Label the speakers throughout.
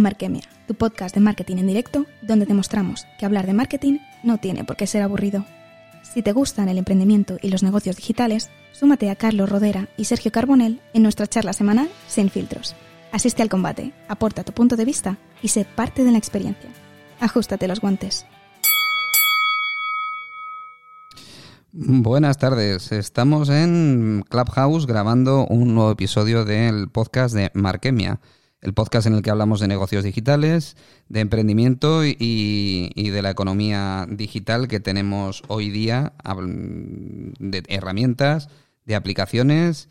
Speaker 1: Markemia, tu podcast de marketing en directo, donde demostramos que hablar de marketing no tiene por qué ser aburrido. Si te gustan el emprendimiento y los negocios digitales, súmate a Carlos Rodera y Sergio Carbonell en nuestra charla semanal Sin Filtros. Asiste al combate, aporta tu punto de vista y sé parte de la experiencia. Ajustate los guantes.
Speaker 2: Buenas tardes, estamos en Clubhouse grabando un nuevo episodio del podcast de Markemia el podcast en el que hablamos de negocios digitales, de emprendimiento y, de la economía digital que tenemos hoy día, de herramientas, de aplicaciones.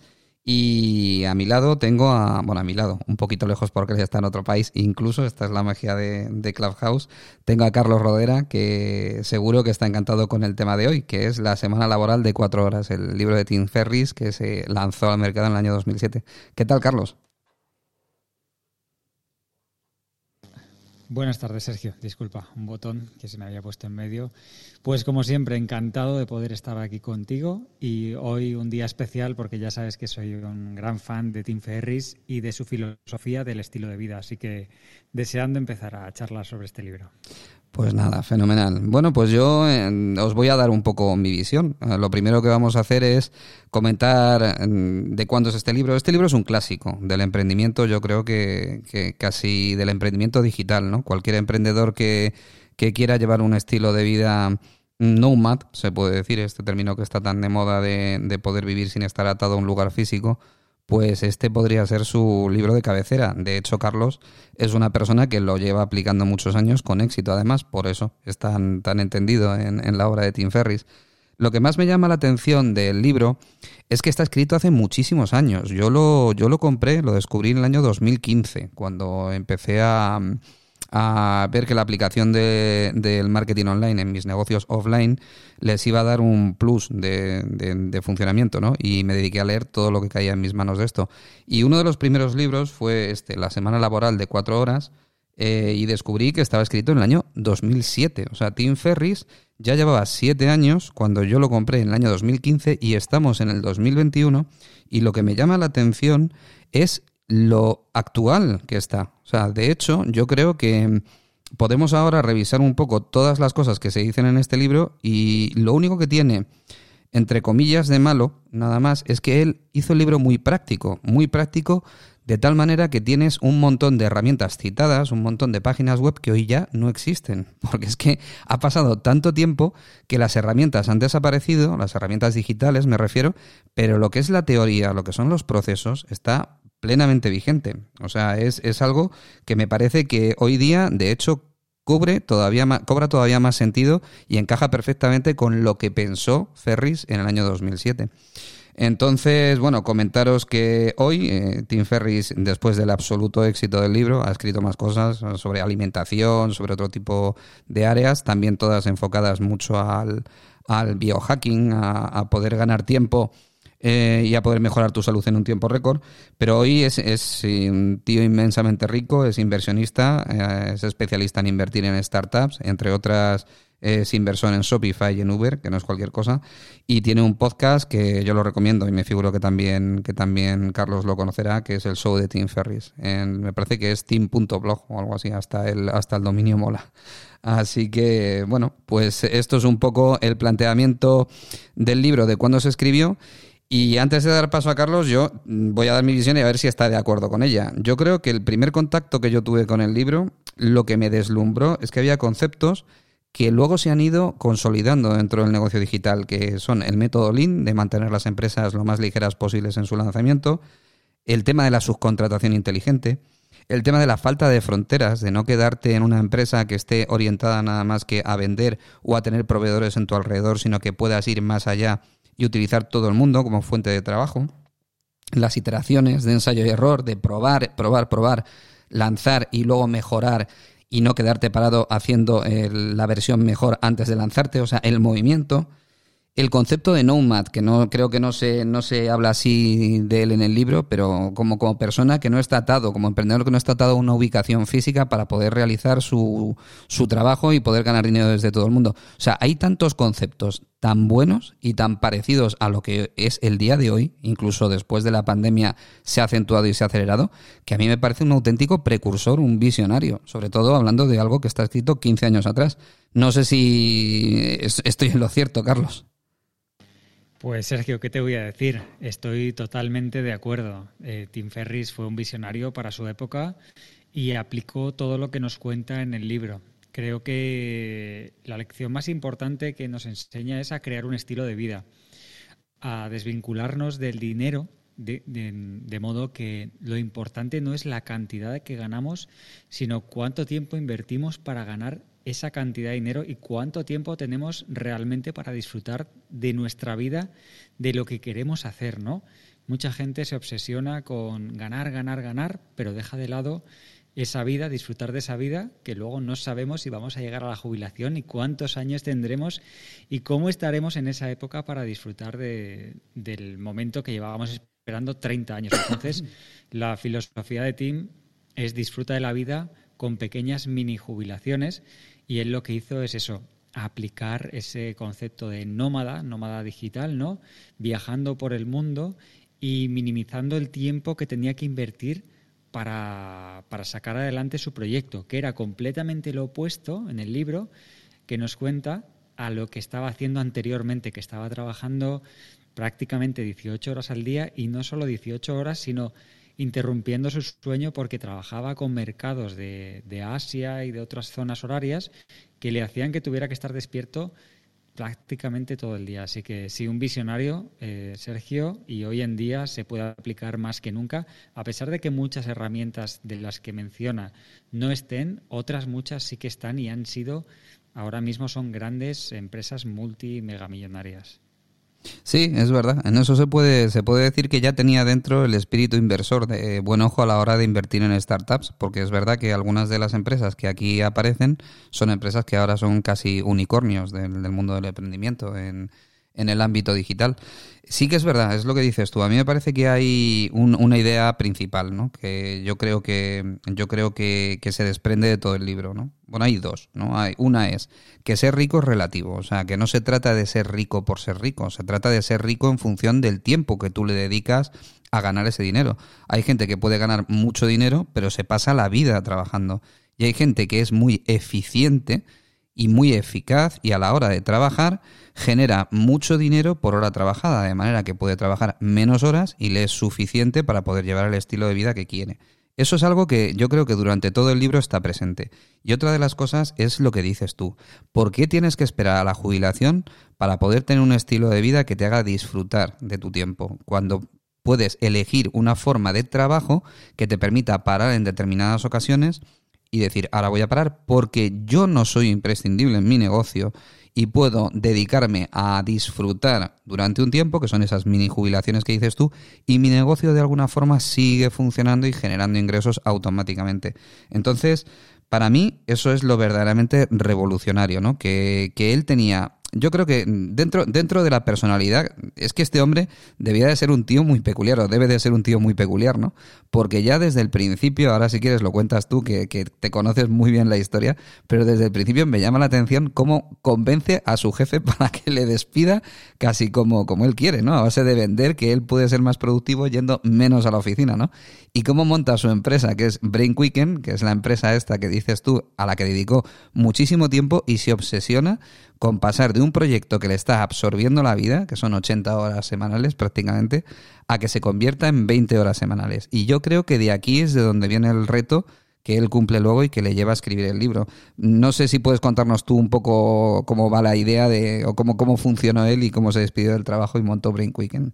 Speaker 2: Y a mi lado tengo a, bueno, a mi lado, un poquito lejos porque él está en otro país, incluso, esta es la magia de, de, Clubhouse, tengo a Carlos Rodera, que seguro que está encantado con el tema de hoy, que es la semana laboral de cuatro horas, el libro de Tim Ferris que se lanzó al mercado en el año 2007. ¿Qué tal, Carlos?
Speaker 3: Buenas tardes, Sergio. Disculpa, un botón que se me había puesto en medio. Pues como siempre, encantado de poder estar aquí contigo y hoy un día especial porque ya sabes que soy un gran fan de Tim Ferris y de su filosofía del estilo de vida, así que deseando empezar a charlar sobre este libro.
Speaker 2: Pues nada, fenomenal. Bueno, pues yo eh, os voy a dar un poco mi visión. Eh, lo primero que vamos a hacer es comentar mm, de cuándo es este libro. Este libro es un clásico del emprendimiento, yo creo que, casi del emprendimiento digital, ¿no? Cualquier emprendedor que, quiera llevar un estilo de vida nomad, se puede decir, este término que está tan de moda de, de poder vivir sin estar atado a un lugar físico, pues este podría ser su libro de cabecera. De hecho, Carlos es una persona que lo lleva aplicando muchos años con éxito, además, por eso es tan, tan entendido en, en la obra de Tim Ferris. Lo que más me llama la atención del libro es que está escrito hace muchísimos años. Yo lo, yo lo compré, lo descubrí en el año 2015, cuando empecé a, a ver que la aplicación del marketing online en mis negocios offline les iba a dar un plus de, funcionamiento, ¿no? Y me dediqué a leer todo lo que caía en mis manos de esto. Y uno de los primeros libros fue este, La semana laboral de cuatro horas, eh, y descubrí que estaba escrito en el año 2007. O sea, Tim Ferris ya llevaba siete años cuando yo lo compré en el año 2015 y estamos en el 2021 y lo que me llama la atención es lo actual que está. O sea, de hecho, yo creo que podemos ahora revisar un poco todas las cosas que se dicen en este libro y lo único que tiene, entre comillas, de malo, nada más, es que él hizo el libro muy práctico, muy práctico, de tal manera que tienes un montón de herramientas citadas, un montón de páginas web que hoy ya no existen, porque es que ha pasado tanto tiempo que las herramientas han desaparecido, las herramientas digitales me refiero, pero lo que es la teoría, lo que son los procesos, está plenamente vigente. O sea, es, es algo que me parece que hoy día, de hecho, cubre todavía cobra todavía más sentido y encaja perfectamente con lo que pensó Ferris en el año 2007. Entonces, bueno, comentaros que hoy eh, Tim Ferris, después del absoluto éxito del libro, ha escrito más cosas sobre alimentación, sobre otro tipo de áreas, también todas enfocadas mucho al, al biohacking, a poder ganar tiempo eh, y a poder mejorar tu salud en un tiempo récord. Pero hoy es, es un tío inmensamente rico, es inversionista, eh, es especialista en invertir en startups, entre otras es inversor en Shopify y en Uber, que no es cualquier cosa, y tiene un podcast que yo lo recomiendo y me figuro que también, que también Carlos lo conocerá, que es el show de Tim Ferris. Me parece que es team.blog o algo así, hasta el, hasta el dominio mola. Así que, bueno, pues esto es un poco el planteamiento del libro de cuándo se escribió y antes de dar paso a Carlos, yo voy a dar mi visión y a ver si está de acuerdo con ella. Yo creo que el primer contacto que yo tuve con el libro, lo que me deslumbró es que había conceptos que luego se han ido consolidando dentro del negocio digital, que son el método Lean, de mantener las empresas lo más ligeras posibles en su lanzamiento, el tema de la subcontratación inteligente, el tema de la falta de fronteras, de no quedarte en una empresa que esté orientada nada más que a vender o a tener proveedores en tu alrededor, sino que puedas ir más allá y utilizar todo el mundo como fuente de trabajo. Las iteraciones de ensayo y error, de probar, probar, probar, lanzar y luego mejorar y no quedarte parado haciendo la versión mejor antes de lanzarte, o sea, el movimiento. el concepto de nomad, que no creo que no se, no se habla así de él en el libro, pero como, como persona que no está atado, como emprendedor que no está atado a una ubicación física para poder realizar su, su trabajo y poder ganar dinero desde todo el mundo. O sea, hay tantos conceptos tan buenos y tan parecidos a lo que es el día de hoy, incluso después de la pandemia se ha acentuado y se ha acelerado, que a mí me parece un auténtico precursor, un visionario, sobre todo hablando de algo que está escrito 15 años atrás. No sé si estoy en lo cierto, Carlos.
Speaker 3: Pues Sergio, ¿qué te voy a decir? Estoy totalmente de acuerdo. Eh, Tim Ferris fue un visionario para su época y aplicó todo lo que nos cuenta en el libro. Creo que la lección más importante que nos enseña es a crear un estilo de vida, a desvincularnos del dinero, de, de modo que lo importante no es la cantidad que ganamos, sino cuánto tiempo invertimos para ganar esa cantidad de dinero y cuánto tiempo tenemos realmente para disfrutar de nuestra vida, de lo que queremos hacer, ¿no? Mucha gente se obsesiona con ganar, ganar, ganar, pero deja de lado esa vida, disfrutar de esa vida, que luego no sabemos si vamos a llegar a la jubilación y cuántos años tendremos y cómo estaremos en esa época para disfrutar del momento que llevábamos esperando 30 años. Entonces, la filosofía de Tim es disfruta de la vida con pequeñas mini jubilaciones y él lo que hizo es eso, aplicar ese concepto de nómada, nómada digital, ¿no? Viajando por el mundo y minimizando el tiempo que tenía que invertir para, para, sacar adelante su proyecto, que era completamente lo opuesto en el libro que nos cuenta a lo que estaba haciendo anteriormente, que estaba trabajando prácticamente 18 horas al día y no solo 18 horas, sino interrumpiendo su sueño porque trabajaba con mercados de, Asia y de otras zonas horarias que le hacían que tuviera que estar despierto prácticamente todo el día. Así que sí, un visionario, eh, Sergio, y hoy en día se puede aplicar más que nunca, a pesar de que muchas herramientas de las que menciona no estén, otras muchas sí que están y han sido, ahora mismo son grandes empresas multimegamillonarias.
Speaker 2: Sí, es verdad. En eso se puede, se puede decir que ya tenía dentro el espíritu inversor de buen ojo a la hora de invertir en startups, porque es verdad que algunas de las empresas que aquí aparecen son empresas que ahora son casi unicornios del, del mundo del emprendimiento en, en el ámbito digital. Sí que es verdad, es lo que dices tú. A mí me parece que hay una idea principal, ¿no? Que yo creo que yo creo que, que, se desprende de todo el libro, ¿no? Bueno, hay dos, ¿no? Hay una es que ser rico es relativo, o sea, que no se trata de ser rico por ser rico, se trata de ser rico en función del tiempo que tú le dedicas a ganar ese dinero. Hay gente que puede ganar mucho dinero, pero se pasa la vida trabajando. Y hay gente que es muy eficiente y muy eficaz y a la hora de trabajar genera mucho dinero por hora trabajada, de manera que puede trabajar menos horas y le es suficiente para poder llevar el estilo de vida que quiere. Eso es algo que yo creo que durante todo el libro está presente. Y otra de las cosas es lo que dices tú. ¿Por qué tienes que esperar a la jubilación para poder tener un estilo de vida que te haga disfrutar de tu tiempo? Cuando puedes elegir una forma de trabajo que te permita parar en determinadas ocasiones y decir, ahora voy a parar porque yo no soy imprescindible en mi negocio y puedo dedicarme a disfrutar durante un tiempo, que son esas mini jubilaciones que dices tú, y mi negocio de alguna forma sigue funcionando y generando ingresos automáticamente. Entonces, para mí eso es lo verdaderamente revolucionario, ¿no? Que, que él tenía yo creo que dentro, dentro de la personalidad, es que este hombre debía de ser un tío muy peculiar, o debe de ser un tío muy peculiar, ¿no? Porque ya desde el principio, ahora si quieres lo cuentas tú, que, que te conoces muy bien la historia, pero desde el principio me llama la atención cómo convence a su jefe para que le despida casi como, como él quiere, ¿no? A base de vender que él puede ser más productivo yendo menos a la oficina, ¿no? Y cómo monta su empresa, que es Brain Quicken, que es la empresa esta que dices tú, a la que dedicó muchísimo tiempo y se obsesiona con pasar de un proyecto que le está absorbiendo la vida, que son 80 horas semanales prácticamente, a que se convierta en 20 horas semanales. Y yo creo que de aquí es de donde viene el reto que él cumple luego y que le lleva a escribir el libro. No sé si puedes contarnos tú un poco cómo va la idea de, o cómo, cómo funcionó él y cómo se despidió del trabajo y montó Brain Quicken.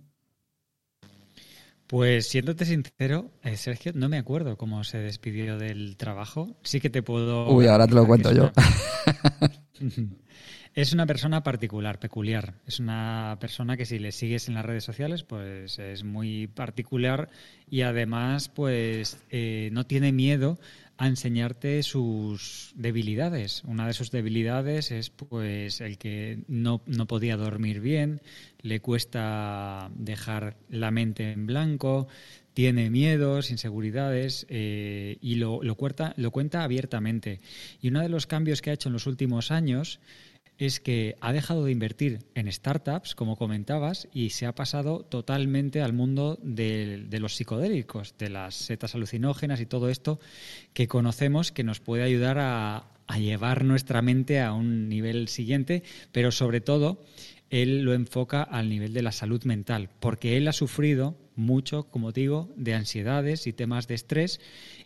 Speaker 3: Pues siéndote sincero, eh, Sergio, no me acuerdo cómo se despidió del trabajo. Sí que te puedo...
Speaker 2: Uy, ahora te lo cuento yo.
Speaker 3: Es una persona particular, peculiar. Es una persona que si le sigues en las redes sociales, pues es muy particular y además, pues eh, no tiene miedo a enseñarte sus debilidades. Una de sus debilidades es pues el que no, no podía dormir bien, le cuesta dejar la mente en blanco, tiene miedos, inseguridades eh, y lo, lo, cuenta, lo cuenta abiertamente. Y uno de los cambios que ha hecho en los últimos años es que ha dejado de invertir en startups, como comentabas, y se ha pasado totalmente al mundo de, los psicodélicos, de las setas alucinógenas y todo esto que conocemos que nos puede ayudar a, a llevar nuestra mente a un nivel siguiente, pero sobre todo él lo enfoca al nivel de la salud mental, porque él ha sufrido mucho, como digo, de ansiedades y temas de estrés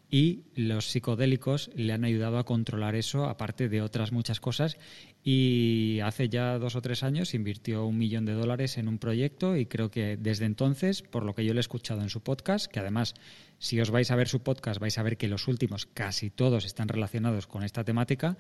Speaker 3: y los psicodélicos le han ayudado a controlar eso, aparte de otras muchas cosas. Y hace ya dos o tres años invirtió un millón de dólares en un proyecto y creo que desde entonces, por lo que yo le he escuchado en su podcast, que además si os vais a ver su podcast vais a ver que los últimos casi todos están relacionados con esta temática,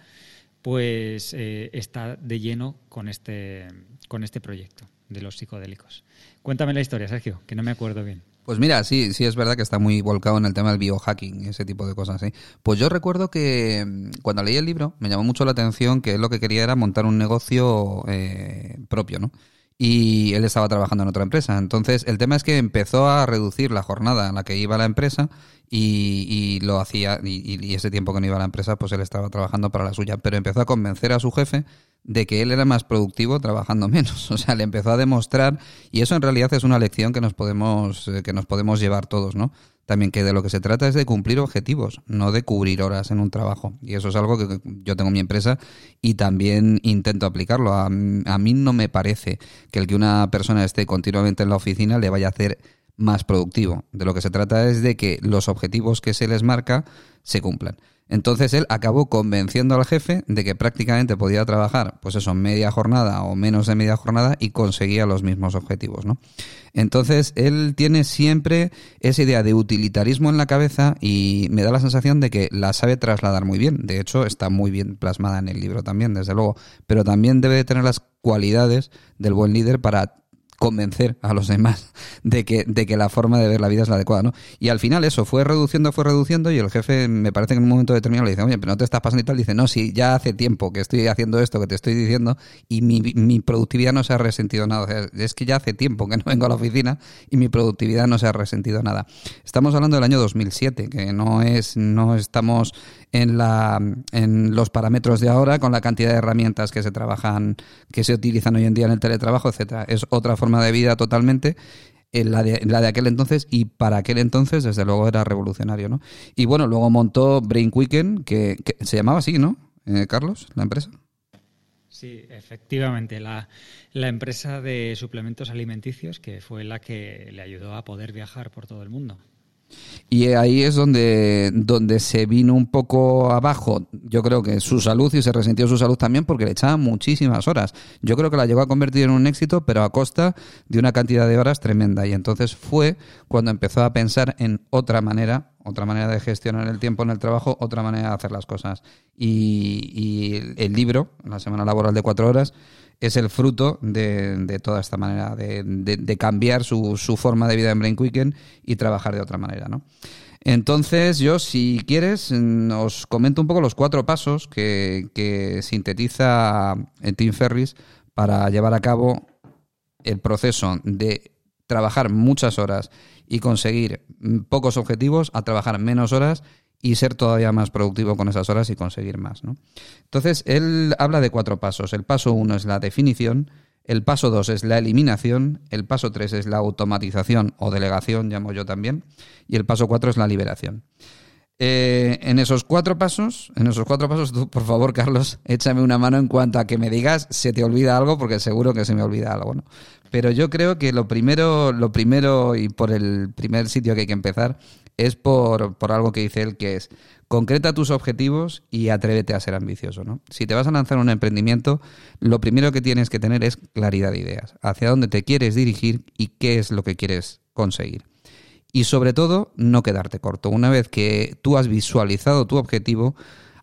Speaker 3: pues eh, está de lleno con este, con este proyecto de los psicodélicos. Cuéntame la historia, Sergio, que no me acuerdo bien.
Speaker 2: Pues mira, sí, sí es verdad que está muy volcado en el tema del biohacking, ese tipo de cosas. ¿sí? Pues yo recuerdo que mm, cuando leí el libro me llamó mucho la atención que él lo que quería era montar un negocio eh, propio, ¿no? Y él estaba trabajando en otra empresa. Entonces, el tema es que empezó a reducir la jornada en la que iba la empresa y, lo hacía, y, y, ese tiempo que no iba a la empresa, pues él estaba trabajando para la suya. Pero empezó a convencer a su jefe de que él era más productivo trabajando menos. O sea, le empezó a demostrar, y eso en realidad es una lección que nos podemos, eh, que nos podemos llevar todos, ¿no? También que de lo que se trata es de cumplir objetivos, no de cubrir horas en un trabajo. Y eso es algo que yo tengo en mi empresa y también intento aplicarlo. A, a mí no me parece que el que una persona esté continuamente en la oficina le vaya a hacer más productivo. De lo que se trata es de que los objetivos que se les marca se cumplan. Entonces él acabó convenciendo al jefe de que prácticamente podía trabajar, pues eso, media jornada o menos de media jornada y conseguía los mismos objetivos, ¿no? Entonces él tiene siempre esa idea de utilitarismo en la cabeza y me da la sensación de que la sabe trasladar muy bien. De hecho, está muy bien plasmada en el libro también, desde luego. Pero también debe de tener las cualidades del buen líder para convencer a los demás de que, de que la forma de ver la vida es la adecuada, ¿no? Y al final eso fue reduciendo, fue reduciendo y el jefe me parece que en un momento determinado le dice, oye, pero no te estás pasando y tal, dice, no, sí, ya hace tiempo que estoy haciendo esto que te estoy diciendo y mi, mi productividad no se ha resentido nada. es que ya hace tiempo que no vengo a la oficina y mi productividad no se ha resentido nada. Estamos hablando del año 2007, que no es, no estamos en, la, en los parámetros de ahora con la cantidad de herramientas que se trabajan, que se utilizan hoy en día en el teletrabajo, etcétera. Es otra forma de vida totalmente. En la, de, la de aquel entonces y para aquel entonces desde luego era revolucionario, ¿no? Y bueno, luego montó Brain Quicken, que, se llamaba así, ¿no? Eh, Carlos, la empresa.
Speaker 3: Sí, efectivamente, la, la, empresa de suplementos alimenticios que fue la que le ayudó a poder viajar por todo el mundo.
Speaker 2: Y ahí es donde, donde se vino un poco abajo, yo creo que su salud y se resintió su salud también porque le echaba muchísimas horas. Yo creo que la llegó a convertir en un éxito, pero a costa de una cantidad de horas tremenda. Y entonces fue cuando empezó a pensar en otra manera, otra manera de gestionar el tiempo en el trabajo, otra manera de hacer las cosas. Y, y el libro, la semana laboral de cuatro horas, es el fruto de, toda esta manera de, cambiar su, su, forma de vida en Brain Quicken y trabajar de otra manera, ¿no? Entonces, yo, si quieres, os comento un poco los cuatro pasos que, que sintetiza Tim Ferris para llevar a cabo el proceso de trabajar muchas horas y conseguir pocos objetivos a trabajar menos horas y ser todavía más productivo con esas horas y conseguir más. ¿no? Entonces, él habla de cuatro pasos. El paso uno es la definición, el paso dos es la eliminación, el paso tres es la automatización o delegación, llamo yo también, y el paso cuatro es la liberación. Eh, en esos cuatro pasos, en esos cuatro pasos, tú, por favor, Carlos, échame una mano en cuanto a que me digas se te olvida algo, porque seguro que se me olvida algo. Pero yo creo que lo primero, lo primero y por el primer sitio que hay que empezar es por, por algo que dice él, que es concreta tus objetivos y atrévete a ser ambicioso. ¿no? Si te vas a lanzar un emprendimiento, lo primero que tienes que tener es claridad de ideas, hacia dónde te quieres dirigir y qué es lo que quieres conseguir. Y sobre todo, no quedarte corto. Una vez que tú has visualizado tu objetivo,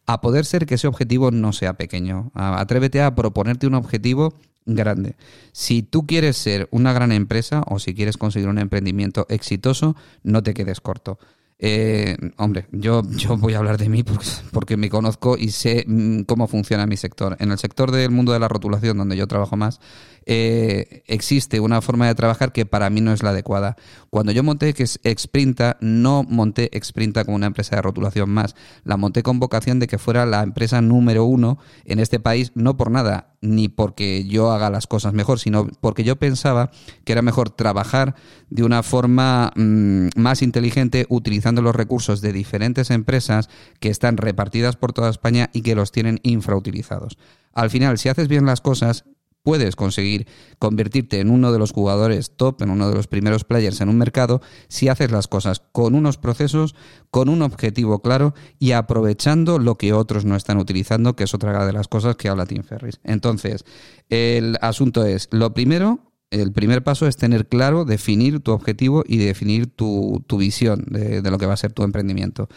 Speaker 2: a poder ser que ese objetivo no sea pequeño. Atrévete a proponerte un objetivo grande. Si tú quieres ser una gran empresa o si quieres conseguir un emprendimiento exitoso, no te quedes corto. Eh, hombre, yo, yo voy a hablar de mí porque, me conozco y sé mm, cómo funciona mi sector. En el sector del mundo de la rotulación, donde yo trabajo más, eh, existe una forma de trabajar que para mí no es la adecuada. Cuando yo monté que es Exprinta, no monté Exprinta como una empresa de rotulación más. La monté con vocación de que fuera la empresa número uno en este país, no por nada, ni porque yo haga las cosas mejor, sino porque yo pensaba que era mejor trabajar de una forma mm, más inteligente utilizando los recursos de diferentes empresas que están repartidas por toda España y que los tienen infrautilizados. Al final, si haces bien las cosas, puedes conseguir convertirte en uno de los jugadores top, en uno de los primeros players en un mercado, si haces las cosas con unos procesos, con un objetivo claro y aprovechando lo que otros no están utilizando, que es otra de las cosas que habla Tim Ferris. Entonces, el asunto es, lo primero, el primer paso es tener claro, definir tu objetivo y definir tu, visión de, lo que va a ser tu emprendimiento.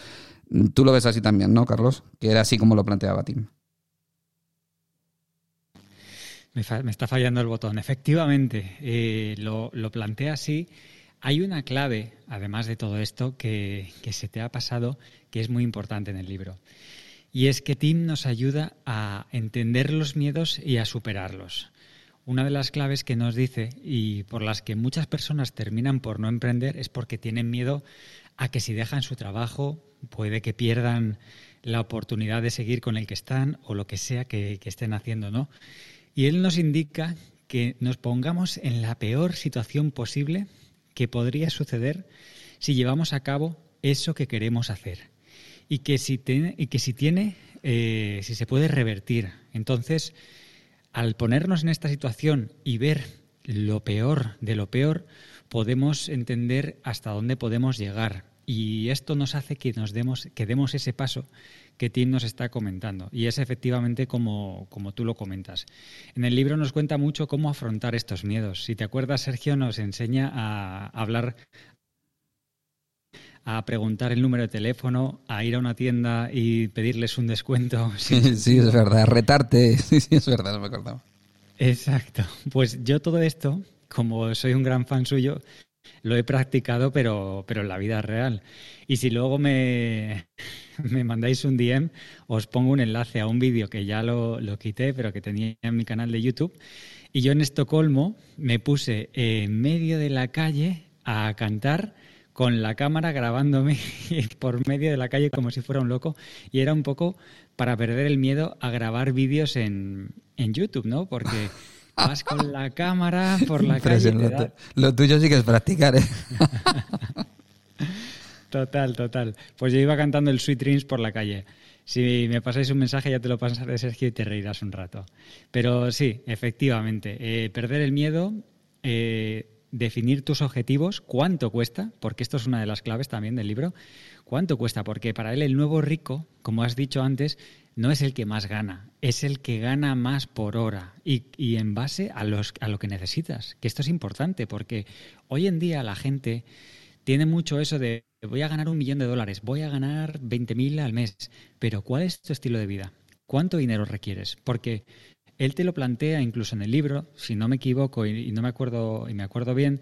Speaker 2: Tú lo ves así también, ¿no, Carlos? Que era así como lo planteaba Tim.
Speaker 3: Me, está fallando el botón. Efectivamente, eh, lo, plantea así. Hay una clave, además de todo esto, que, se te ha pasado, que es muy importante en el libro. Y es que Tim nos ayuda a entender los miedos y a superarlos. Una de las claves que nos dice y por las que muchas personas terminan por no emprender es porque tienen miedo a que si dejan su trabajo puede que pierdan la oportunidad de seguir con el que están o lo que sea que, estén haciendo, ¿no? Y él nos indica que nos pongamos en la peor situación posible que podría suceder si llevamos a cabo eso que queremos hacer. Y que si tiene, y eh, si se puede revertir. Entonces, al ponernos en esta situación y ver lo peor de lo peor, podemos entender hasta dónde podemos llegar. Y esto nos hace que nos demos, que demos ese paso que Tim nos está comentando. Y es efectivamente como, como tú lo comentas. En el libro nos cuenta mucho cómo afrontar estos miedos. Si te acuerdas, Sergio nos enseña a hablar a preguntar el número de teléfono, a ir a una tienda y pedirles un descuento.
Speaker 2: Sí, sí es verdad, retarte. Sí, sí, es verdad, no me acordaba.
Speaker 3: Exacto. Pues yo todo esto, como soy un gran fan suyo, lo he practicado, pero, pero en la vida real. Y si luego me, me mandáis un DM, os pongo un enlace a un vídeo que ya lo, lo, quité, pero que tenía en mi canal de YouTube. Y yo en Estocolmo me puse en medio de la calle a cantar con la cámara grabándome por medio de la calle como si fuera un loco. Y era un poco para perder el miedo a grabar vídeos en, en YouTube, ¿no? Porque vas con la cámara por la calle.
Speaker 2: Lo, tuyo sí que es practicar, ¿eh?
Speaker 3: Total, total. Pues yo iba cantando el Sweet Dreams por la calle. Si me pasáis un mensaje ya te lo pasaré, Sergio, y te reirás un rato. Pero sí, efectivamente, eh, perder el miedo, eh, definir tus objetivos, cuánto cuesta, porque esto es una de las claves también del libro, cuánto cuesta, porque para él el nuevo rico, como has dicho antes, no es el que más gana, es el que gana más por hora y, y en base a, los, a lo que necesitas, que esto es importante, porque hoy en día la gente tiene mucho eso de voy a ganar un millón de dólares, voy a ganar 20.000 al mes, pero ¿cuál es tu estilo de vida? ¿Cuánto dinero requieres? Porque él te lo plantea incluso en el libro, si no me equivoco y, no me acuerdo y me acuerdo bien,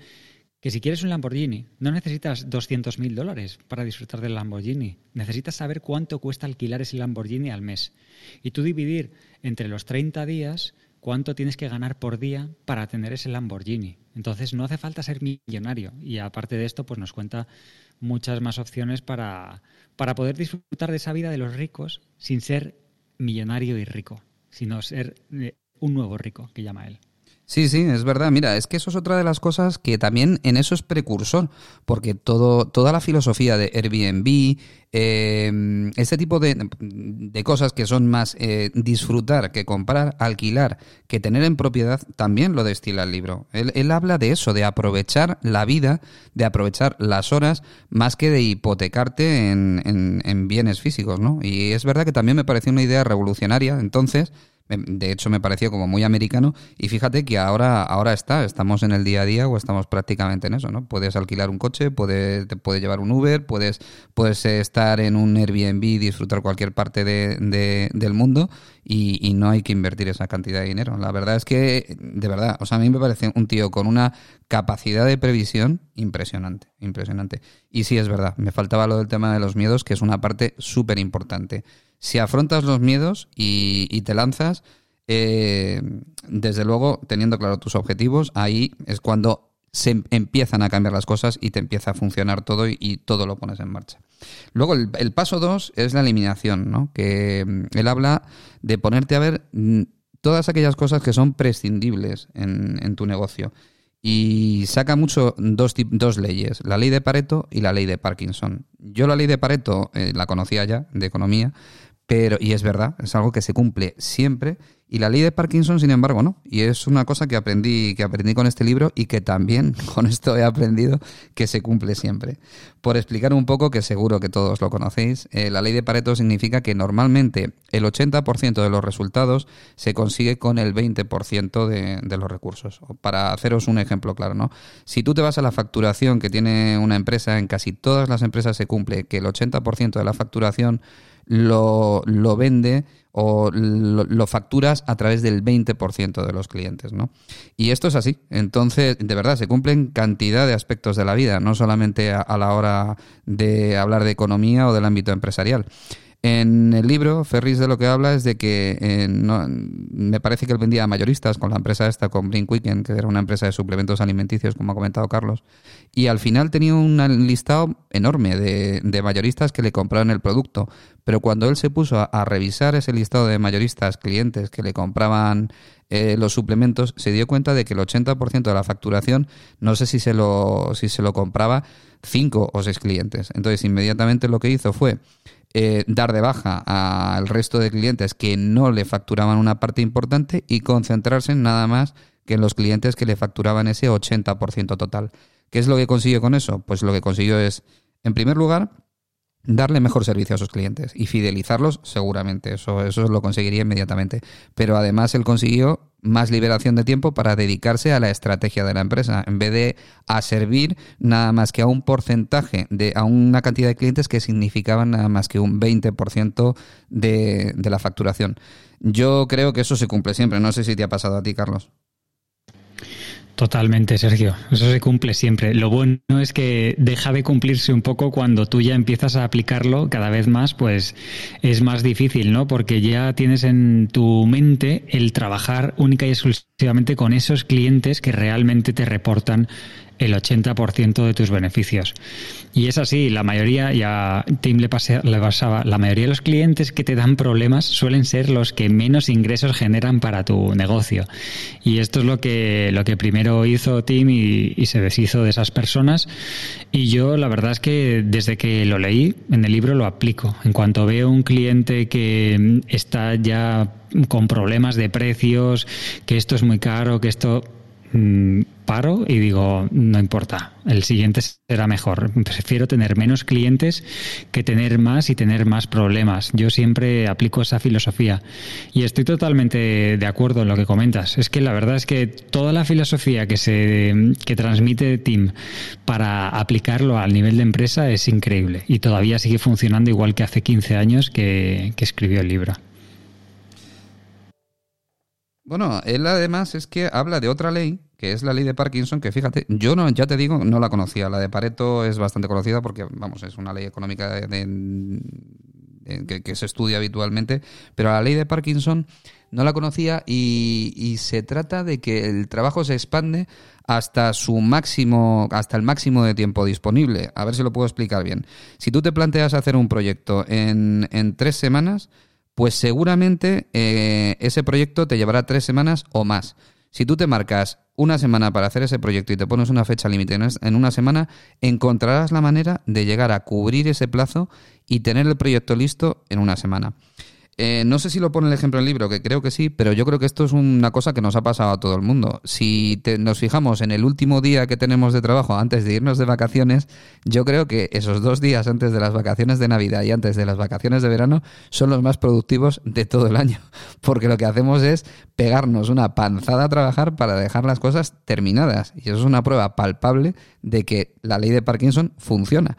Speaker 3: que si quieres un Lamborghini, no necesitas 200.000 dólares para disfrutar del Lamborghini. Necesitas saber cuánto cuesta alquilar ese Lamborghini al mes. Y tú dividir entre los 30 días cuánto tienes que ganar por día para tener ese Lamborghini. Entonces no hace falta ser millonario y aparte de esto pues nos cuenta muchas más opciones para, para poder disfrutar de esa vida de los ricos sin ser millonario y rico, sino ser eh, un nuevo rico que llama él.
Speaker 2: Sí, sí, es verdad. Mira, es que eso es otra de las cosas que también en eso es precursor, porque todo, toda la filosofía de Airbnb, eh, este tipo de, de, cosas que son más eh, disfrutar que comprar, alquilar, que tener en propiedad, también lo destila el libro. Él, él habla de eso, de aprovechar la vida, de aprovechar las horas, más que de hipotecarte en, en, en bienes físicos, ¿no? Y es verdad que también me pareció una idea revolucionaria, entonces De hecho, me pareció como muy americano. Y fíjate que ahora, ahora está, estamos en el día a día o estamos prácticamente en eso, ¿no? Puedes alquilar un coche, puedes, te puedes llevar un Uber, puedes, puedes estar en un Airbnb y disfrutar cualquier parte de, del mundo y, y, no hay que invertir esa cantidad de dinero. La verdad es que, de verdad, o sea, a mí me parece un tío con una capacidad de previsión impresionante, impresionante. Y sí, es verdad, me faltaba lo del tema de los miedos, que es una parte súper importante si afrontas los miedos y, te lanzas, eh, desde luego, teniendo claro tus objetivos, ahí es cuando se empiezan a cambiar las cosas y te empieza a funcionar todo y, todo lo pones en marcha. Luego, el, paso dos es la eliminación, ¿no? Que mm, él habla de ponerte a ver mm, todas aquellas cosas que son prescindibles en, tu negocio. Y saca mucho dos, dos leyes, la ley de Pareto y la ley de Parkinson. Yo la ley de Pareto eh, la conocía ya, de economía, pero, y es verdad, es algo que se cumple siempre. Y la ley de Parkinson, sin embargo, no. Y es una cosa que aprendí, que aprendí con este libro y que también con esto he aprendido que se cumple siempre. Por explicar un poco, que seguro que todos lo conocéis, eh, la ley de Pareto significa que normalmente el 80% de los resultados se consigue con el 20% de, de los recursos. Para haceros un ejemplo claro, ¿no? Si tú te vas a la facturación que tiene una empresa, en casi todas las empresas se cumple que el 80% de la facturación lo, lo vende o lo, facturas a través del 20% de los clientes, ¿no? Y esto es así. Entonces, de verdad, se cumplen cantidad de aspectos de la vida, no solamente a la hora de hablar de economía o del ámbito empresarial. En el libro, Ferris de lo que habla es de que eh, me parece que él vendía a mayoristas con la empresa esta, con Blink que era una empresa de suplementos alimenticios, como ha comentado Carlos, y al final tenía un listado enorme de, mayoristas que le compraban el producto, pero cuando él se puso a, revisar ese listado de mayoristas, clientes que le compraban eh, los suplementos, se dio cuenta de que el 80% de la facturación, no sé si se lo, si se lo compraba cinco o seis clientes. Entonces, inmediatamente lo que hizo fue eh, dar de baja al resto de clientes que no le facturaban una parte importante y concentrarse en nada más que en los clientes que le facturaban ese 80% total. ¿Qué es lo que consiguió con eso? Pues lo que consiguió es, en primer lugar, darle mejor servicio a sus clientes y fidelizarlos seguramente, eso, eso lo conseguiría inmediatamente. Pero además él consiguió más liberación de tiempo para dedicarse a la estrategia de la empresa, en vez de a servir nada más que a un porcentaje, de, a una cantidad de clientes que significaban nada más que un 20% de, de la facturación. Yo creo que eso se cumple siempre, no sé si te ha pasado a ti, Carlos.
Speaker 3: Totalmente, Sergio. Eso se cumple siempre. Lo bueno es que deja de cumplirse un poco cuando tú ya empiezas a aplicarlo cada vez más, pues es más difícil, ¿no? Porque ya tienes en tu mente el trabajar única y exclusivamente con esos clientes que realmente te reportan el 80% de tus beneficios. Y es así, la mayoría, ya Tim le, le pasaba, la mayoría de los clientes que te dan problemas suelen ser los que menos ingresos generan para tu negocio. Y esto es lo que, lo que primero hizo Tim y, y se deshizo de esas personas. Y yo la verdad es que desde que lo leí en el libro lo aplico. En cuanto veo un cliente que está ya con problemas de precios, que esto es muy caro, que esto Mm, paro y digo, no importa, el siguiente será mejor. Prefiero tener menos clientes que tener más y tener más problemas. Yo siempre aplico esa filosofía y estoy totalmente de acuerdo en lo que comentas. Es que la verdad es que toda la filosofía que se que transmite Tim para aplicarlo al nivel de empresa es increíble y todavía sigue funcionando igual que hace 15 años que, que escribió el libro.
Speaker 2: Bueno, él además es que habla de otra ley, que es la ley de Parkinson, que fíjate, yo no, ya te digo, no la conocía. La de Pareto es bastante conocida porque, vamos, es una ley económica que, se estudia habitualmente, pero la ley de Parkinson no la conocía y, y se trata de que el trabajo se expande hasta su máximo, hasta el máximo de tiempo disponible. A ver si lo puedo explicar bien. Si tú te planteas hacer un proyecto en, en tres semanas, pues seguramente eh, ese proyecto te llevará tres semanas o más. Si tú te marcas una semana para hacer ese proyecto y te pones una fecha límite en una semana, encontrarás la manera de llegar a cubrir ese plazo y tener el proyecto listo en una semana. Eh, no sé si lo pone el ejemplo en el libro, que creo que sí, pero yo creo que esto es una cosa que nos ha pasado a todo el mundo. Si nos fijamos en el último día que tenemos de trabajo antes de irnos de vacaciones, yo creo que esos dos días antes de las vacaciones de Navidad y antes de las vacaciones de verano son los más productivos de todo el año, porque lo que hacemos es pegarnos una panzada a trabajar para dejar las cosas terminadas. Y eso es una prueba palpable de que la ley de Parkinson funciona.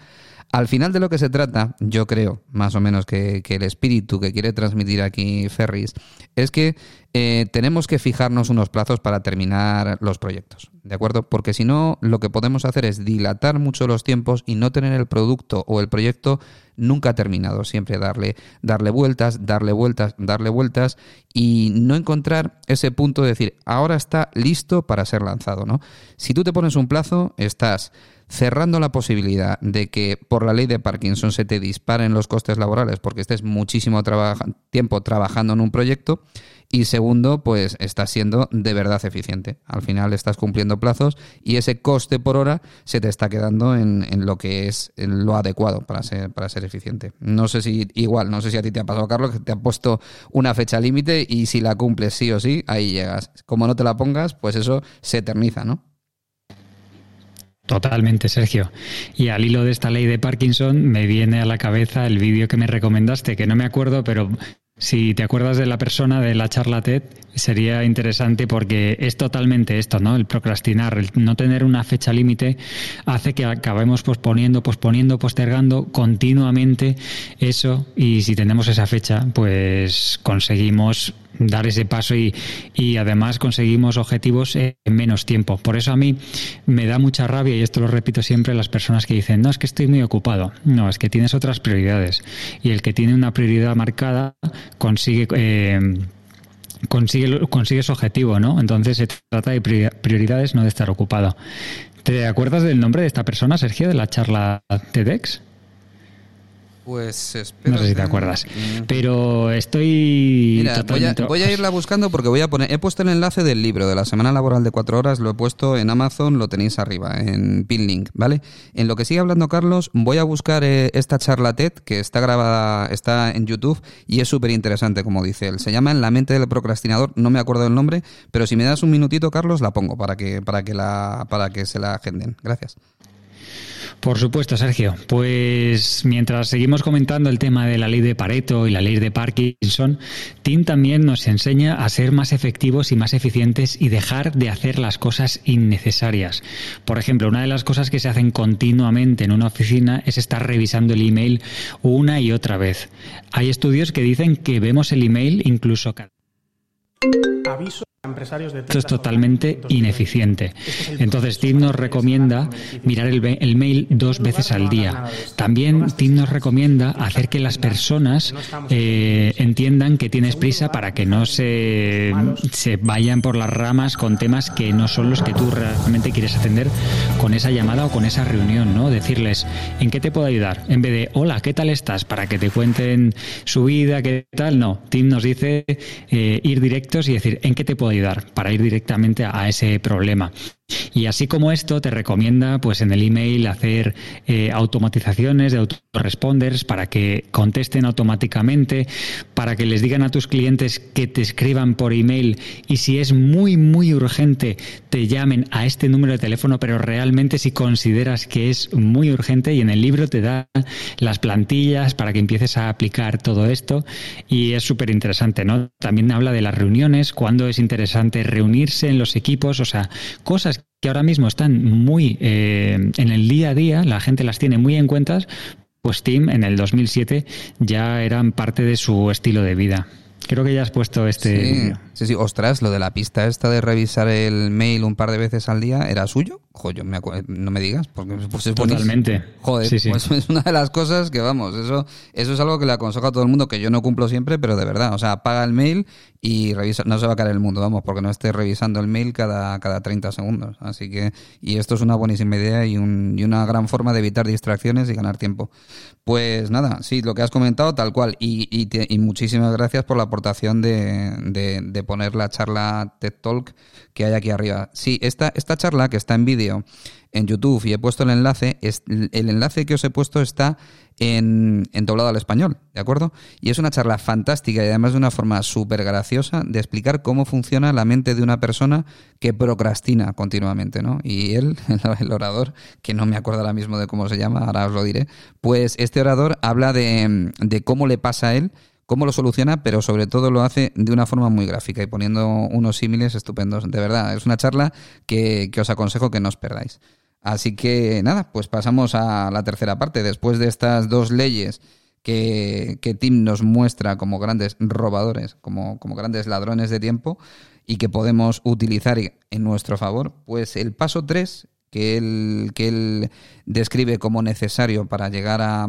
Speaker 2: Al final de lo que se trata, yo creo, más o menos, que, el espíritu que quiere transmitir aquí Ferris es que eh, tenemos que fijarnos unos plazos para terminar los proyectos, ¿de acuerdo? Porque si no, lo que podemos hacer es dilatar mucho los tiempos y no tener el producto o el proyecto nunca terminado. Siempre darle, darle vueltas, darle vueltas, darle vueltas y no encontrar ese punto de decir, ahora está listo para ser lanzado, ¿no? Si tú te pones un plazo, estás cerrando la posibilidad de que por la ley de Parkinson se te disparen los costes laborales porque estés muchísimo tiempo trabajando en un proyecto y segundo, pues estás siendo de verdad eficiente. Al final estás cumpliendo plazos y ese coste por hora se te está quedando en, lo que es lo adecuado para ser, para ser eficiente. No sé si, igual, no sé si a ti te ha pasado, Carlos, que te ha puesto una fecha límite y si la cumples sí o sí, ahí llegas. Como no te la pongas, pues eso se eterniza, ¿no?
Speaker 3: Totalmente, Sergio. Y al hilo de esta ley de Parkinson me viene a la cabeza el vídeo que me recomendaste, que no me acuerdo, pero si te acuerdas de la persona de la charla TED, sería interesante porque es totalmente esto, ¿no? El procrastinar, el no tener una fecha límite hace que acabemos posponiendo, posponiendo, postergando continuamente eso y si tenemos esa fecha, pues conseguimos dar ese paso y, y, además conseguimos objetivos en menos tiempo. Por eso a mí me da mucha rabia, y esto lo repito siempre, las personas que dicen, no, es que estoy muy ocupado. No, es que tienes otras prioridades. Y el que tiene una prioridad marcada consigue... Eh, consigue, consigue su objetivo, ¿no? Entonces se trata de prioridades, no de estar ocupado. ¿Te acuerdas del nombre de esta persona, Sergio, de la charla TEDx?
Speaker 2: Pues
Speaker 3: No sé si te acuerdas. Pero estoy.
Speaker 2: Mira, voy, a, irla buscando porque voy a poner. He puesto el enlace del libro de la semana laboral de cuatro horas, lo he puesto en Amazon, lo tenéis arriba, en Pinlink, ¿vale? En lo que sigue hablando Carlos, voy a buscar eh, esta charla TED que está grabada, está en YouTube y es súper interesante, como dice él. Se llama En la mente del procrastinador, no me acuerdo del nombre, pero si me das un minutito, Carlos, la pongo para que, para que, la, para que se la agenden. Gracias.
Speaker 3: Por supuesto, Sergio. Pues mientras seguimos comentando el tema de la ley de Pareto y la ley de Parkinson, Tim también nos enseña a ser más efectivos y más eficientes y dejar de hacer las cosas innecesarias. Por ejemplo, una de las cosas que se hacen continuamente en una oficina es estar revisando el email una y otra vez. Hay estudios que dicen que vemos el email incluso cada Aviso esto es totalmente ineficiente. Este Entonces, TIN nos recomienda mirar el, mail dos veces al día. También TIN nos recomienda hacer que las personas eh, entiendan que tienes prisa para que no se, se vayan por las ramas con temas que no son los que tú realmente quieres atender con esa llamada o con esa reunión, ¿no? Decirles, ¿en qué te puedo ayudar? En vez de, hola, ¿qué tal estás? Para que te cuenten su vida, ¿qué tal? No, TIN nos dice eh, ir directos y decir, ¿en qué te puedo ayudar? Para ir directamente a ese problema. Y así como esto, te recomienda pues en el email hacer eh, automatizaciones de autoresponders para que contesten automáticamente, para que les digan a tus clientes que te escriban por email y si es muy, muy urgente, te llamen a este número de teléfono, pero realmente si consideras que es muy urgente y en el libro te da las plantillas para que empieces a aplicar todo esto y es súper interesante, ¿no? También habla de las reuniones, cuándo es interesante reunirse en los equipos, o sea, cosas que ahora mismo están muy eh, en el día a día, la gente las tiene muy en cuenta, pues Tim en el 2007 ya eran parte de su estilo de vida. Creo que ya has puesto este.
Speaker 2: Sí, sí, ostras, lo de la pista esta de revisar el mail un par de veces al día, ¿era suyo? Joder, me no me digas, porque pues es
Speaker 3: Totalmente.
Speaker 2: Joder, pues es una de las cosas que, vamos, eso, eso es algo que le aconsejo a todo el mundo, que yo no cumplo siempre, pero de verdad, o sea, apaga el mail y revisa, no se va a caer el mundo, vamos, porque no esté revisando el mail cada, cada 30 segundos. Así que, y esto es una buenísima idea y, un, y una gran forma de evitar distracciones y ganar tiempo. Pues nada, sí, lo que has comentado, tal cual, y, y, muchísimas gracias por la aportación de, de, de poner la charla TED Talk que hay aquí arriba. Sí, esta, esta charla que está en vídeo en YouTube y he puesto el enlace, el enlace que os he puesto está en, doblado al español, ¿de acuerdo? Y es una charla fantástica y además de una forma súper graciosa de explicar cómo funciona la mente de una persona que procrastina continuamente, ¿no? Y él, el orador, que no me acuerdo ahora mismo de cómo se llama, ahora os lo diré, pues este orador habla de, de cómo le pasa a él cómo lo soluciona, pero sobre todo lo hace de una forma muy gráfica y poniendo unos símiles estupendos. De verdad, es una charla que, que os aconsejo que no os perdáis. Así que nada, pues pasamos a la tercera parte. Después de estas dos leyes que, que Tim nos muestra como grandes robadores, como, como grandes ladrones de tiempo y que podemos utilizar en nuestro favor, pues el paso 3 que él, que él describe como necesario para llegar a,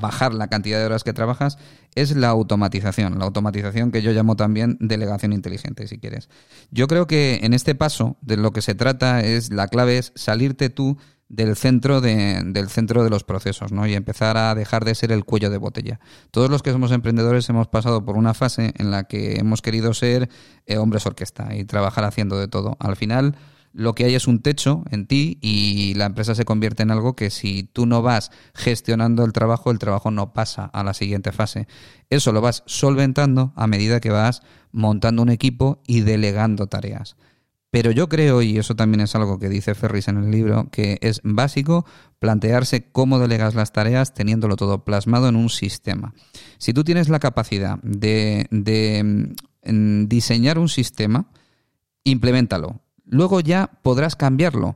Speaker 2: bajar la cantidad de horas que trabajas es la automatización, la automatización que yo llamo también delegación inteligente, si quieres. Yo creo que en este paso de lo que se trata es, la clave es salirte tú del centro de, del centro de los procesos, ¿no? Y empezar a dejar de ser el cuello de botella. Todos los que somos emprendedores hemos pasado por una fase en la que hemos querido ser eh, hombres orquesta y trabajar haciendo de todo. Al final, lo que hay es un techo en ti y la empresa se convierte en algo que si tú no vas gestionando el trabajo, el trabajo no pasa a la siguiente fase. Eso lo vas solventando a medida que vas montando un equipo y delegando tareas. Pero yo creo, y eso también es algo que dice Ferris en el libro, que es básico plantearse cómo delegas las tareas teniéndolo todo plasmado en un sistema. Si tú tienes la capacidad de, mm, diseñar un sistema, implementalo Luego ya podrás cambiarlo,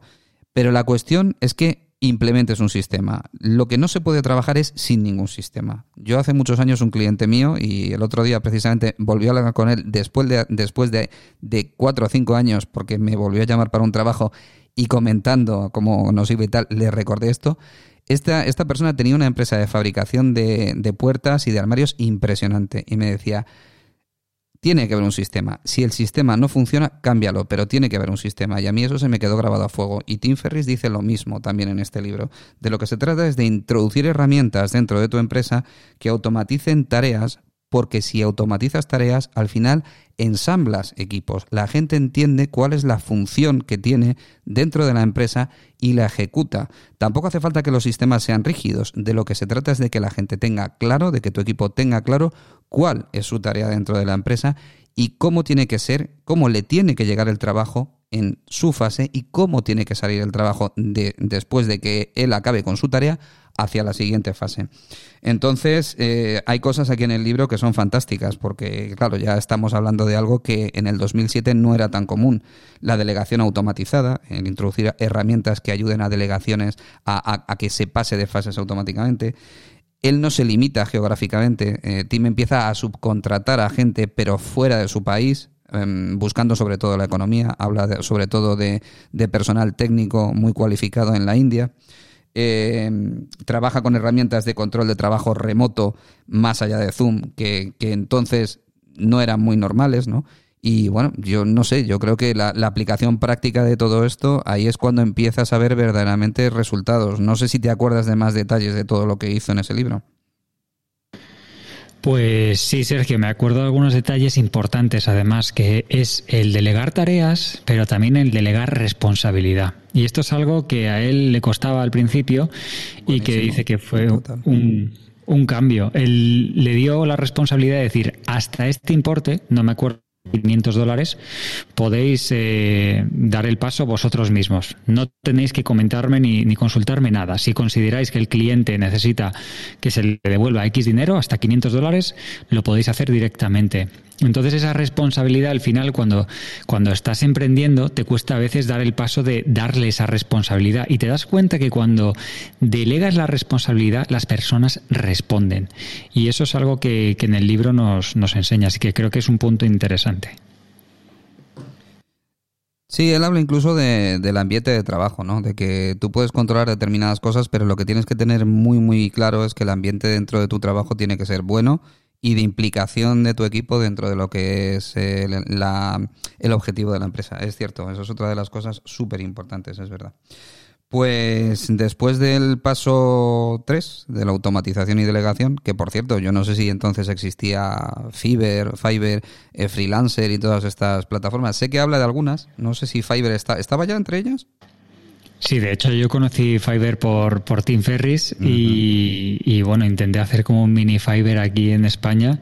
Speaker 2: pero la cuestión es que implementes un sistema. Lo que no se puede trabajar es sin ningún sistema. Yo hace muchos años un cliente mío y el otro día precisamente volvió a hablar con él después de, después de, de cuatro o cinco años porque me volvió a llamar para un trabajo y comentando cómo nos iba y tal, le recordé esto. Esta, esta persona tenía una empresa de fabricación de, de puertas y de armarios impresionante y me decía, tiene que haber un sistema. Si el sistema no funciona, cámbialo, pero tiene que haber un sistema. Y a mí eso se me quedó grabado a fuego. Y Tim Ferris dice lo mismo también en este libro. De lo que se trata es de introducir herramientas dentro de tu empresa que automaticen tareas, porque si automatizas tareas, al final ensamblas equipos. La gente entiende cuál es la función que tiene dentro de la empresa y la ejecuta. Tampoco hace falta que los sistemas sean rígidos. De lo que se trata es de que la gente tenga claro, de que tu equipo tenga claro cuál es su tarea dentro de la empresa y cómo tiene que ser, cómo le tiene que llegar el trabajo en su fase y cómo tiene que salir el trabajo de, después de que él acabe con su tarea hacia la siguiente fase. Entonces, eh, hay cosas aquí en el libro que son fantásticas, porque, claro, ya estamos hablando de algo que en el 2007 no era tan común. La delegación automatizada, el introducir herramientas que ayuden a delegaciones a que se pase de fases automáticamente él no se limita geográficamente. Eh, Tim empieza a subcontratar a gente, pero fuera de su país, buscando sobre todo la economía. Habla sobre todo de, personal técnico muy cualificado en la India. Em, trabaja con herramientas de control de trabajo remoto más allá de Zoom, que entonces no eran muy normales, ¿no? Y bueno, yo no sé, yo creo que la, aplicación práctica de todo esto, ahí es cuando empiezas a ver verdaderamente resultados. No sé si te acuerdas de más detalles de todo lo que hizo en ese libro.
Speaker 3: Pues sí, Sergio, me acuerdo de algunos detalles importantes, además, que es el delegar tareas, pero también el delegar responsabilidad. Y esto es algo que a él le costaba al principio y que dice que fue un, un cambio. Él le dio la responsabilidad de decir, hasta este importe, no me acuerdo 500 dólares, podéis eh, dar el paso vosotros mismos. No tenéis que comentarme ni, consultarme nada. Si consideráis que el cliente necesita que se le devuelva X dinero, hasta 500 dólares, lo podéis hacer directamente. Entonces esa responsabilidad al final cuando, cuando estás emprendiendo te cuesta a veces dar el paso de darle esa responsabilidad y te das cuenta que cuando delegas la responsabilidad las personas responden y eso es algo que, en el libro nos, nos enseña así que creo que es un punto interesante.
Speaker 2: Sí, él habla incluso de, del ambiente de trabajo, ¿no? De que tú puedes controlar determinadas cosas, pero lo que tienes que tener muy, muy claro es que el ambiente dentro de tu trabajo tiene que ser bueno y de implicación de tu equipo dentro de lo que es el, el objetivo de la empresa. Es cierto, eso es otra de las cosas súper importantes, es verdad. Pues después del paso 3 de la automatización y delegación, que por cierto, yo no sé si entonces existía Fiverr, Fiverr, eh, Freelancer y todas estas plataformas. Sé que habla de algunas, no sé si Fiverr está, estaba ya entre ellas.
Speaker 3: Sí, de hecho yo conocí Fiverr por, por Tim Ferris y, bueno, intenté hacer como un mini Fiverr aquí en España.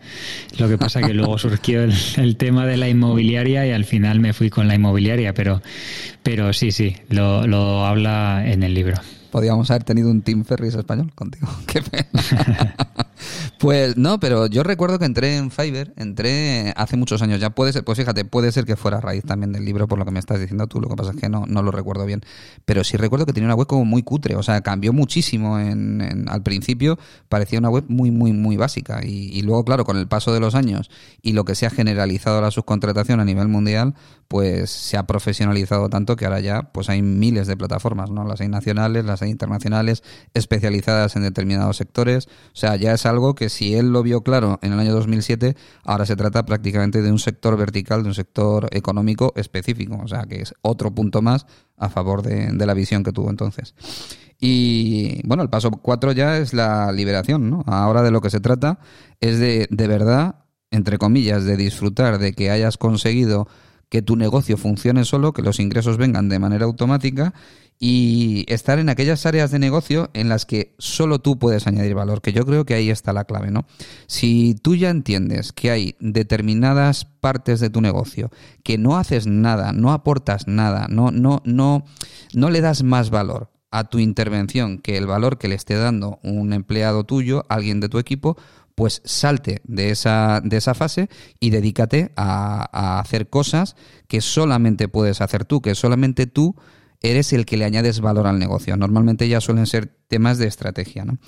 Speaker 3: Lo que pasa que luego surgió el, tema de la inmobiliaria y al final me fui con la inmobiliaria, pero, pero sí, sí, lo, lo habla en el libro.
Speaker 2: Podríamos haber tenido un Team Ferris español contigo. Qué pena. pues no, pero yo recuerdo que entré en Fiverr, entré hace muchos años. Ya puede ser, pues fíjate, puede ser que fuera raíz también del libro, por lo que me estás diciendo tú. Lo que pasa es que no, no lo recuerdo bien. Pero sí recuerdo que tenía una web como muy cutre. O sea, cambió muchísimo. En, al principio parecía una web muy, muy, muy básica. Y, y luego, claro, con el paso de los años y lo que se ha generalizado la subcontratación a nivel mundial, pues se ha profesionalizado tanto que ahora ya pues hay miles de plataformas, ¿no? Las hay nacionales, las hay internacionales, especializadas en determinados sectores. O sea, ya es algo que si él lo vio claro en el año 2007, ahora se trata prácticamente de un sector vertical, de un sector económico específico. O sea, que es otro punto más a favor de, la visión que tuvo entonces. Y bueno, el paso cuatro ya es la liberación, ¿no? Ahora de lo que se trata es de, de verdad, entre comillas, de disfrutar de que hayas conseguido que tu negocio funcione solo, que los ingresos vengan de manera automática y estar en aquellas áreas de negocio en las que solo tú puedes añadir valor, que yo creo que ahí está la clave, ¿no? Si tú ya entiendes que hay determinadas partes de tu negocio que no haces nada, no aportas nada, no no no no le das más valor a tu intervención que el valor que le esté dando un empleado tuyo, alguien de tu equipo, pues salte de esa, de esa fase y dedícate a, a, hacer cosas que solamente puedes hacer tú, que solamente tú eres el que le añades valor al negocio. Normalmente ya suelen ser temas de estrategia, ¿no?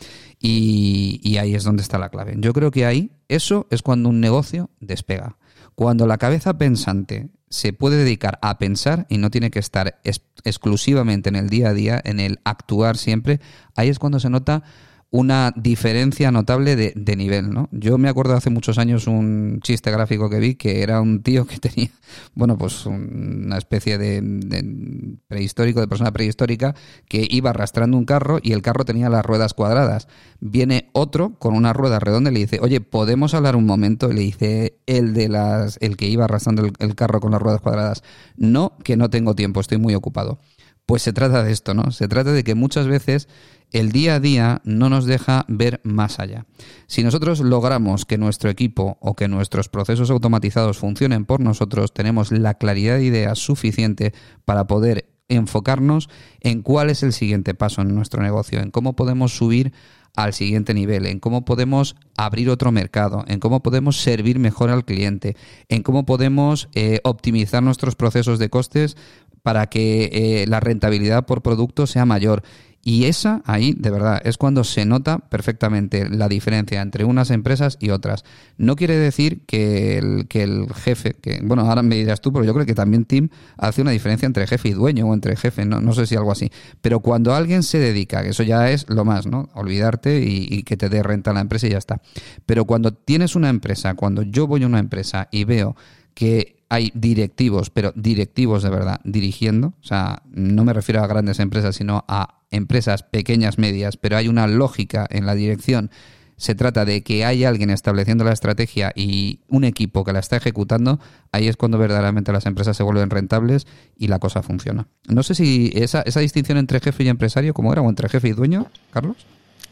Speaker 2: Y, y ahí es donde está la clave. Yo creo que ahí eso es cuando un negocio despega. Cuando la cabeza pensante se puede dedicar a pensar y no tiene que estar exclusivamente en el día a día, en el actuar siempre, ahí es cuando se nota una diferencia notable de, nivel, ¿no? Yo me acuerdo hace muchos años un chiste gráfico que vi que era un tío que tenía, bueno, pues una especie de, de, prehistórico, de persona prehistórica, que iba arrastrando un carro y el carro tenía las ruedas cuadradas. Viene otro con una rueda redonda y le dice, oye, ¿podemos hablar un momento? Y le dice el de las, el que iba arrastrando el, el carro con las ruedas cuadradas, no, que no tengo tiempo, estoy muy ocupado. Pues se trata de esto, ¿no? Se trata de que muchas veces el día a día no nos deja ver más allá. Si nosotros logramos que nuestro equipo o que nuestros procesos automatizados funcionen por nosotros, tenemos la claridad de ideas suficiente para poder enfocarnos en cuál es el siguiente paso en nuestro negocio, en cómo podemos subir al siguiente nivel, en cómo podemos abrir otro mercado, en cómo podemos servir mejor al cliente, en cómo podemos eh, optimizar nuestros procesos de costes para que eh, la rentabilidad por producto sea mayor. Y esa ahí, de verdad, es cuando se nota perfectamente la diferencia entre unas empresas y otras. No quiere decir que el, que el jefe, que bueno, ahora me dirás tú, pero yo creo que también Tim hace una diferencia entre jefe y dueño o entre jefe, no, no sé si algo así. Pero cuando alguien se dedica, que eso ya es lo más, ¿no? Olvidarte y, y que te dé renta la empresa y ya está. Pero cuando tienes una empresa, cuando yo voy a una empresa y veo que hay directivos, pero directivos de verdad, dirigiendo. O sea, no me refiero a grandes empresas, sino a empresas pequeñas, medias, pero hay una lógica en la dirección. Se trata de que hay alguien estableciendo la estrategia y un equipo que la está ejecutando, ahí es cuando verdaderamente las empresas se vuelven rentables y la cosa funciona. No sé si esa, esa distinción entre jefe y empresario, ¿cómo era? ¿O entre jefe y dueño, Carlos?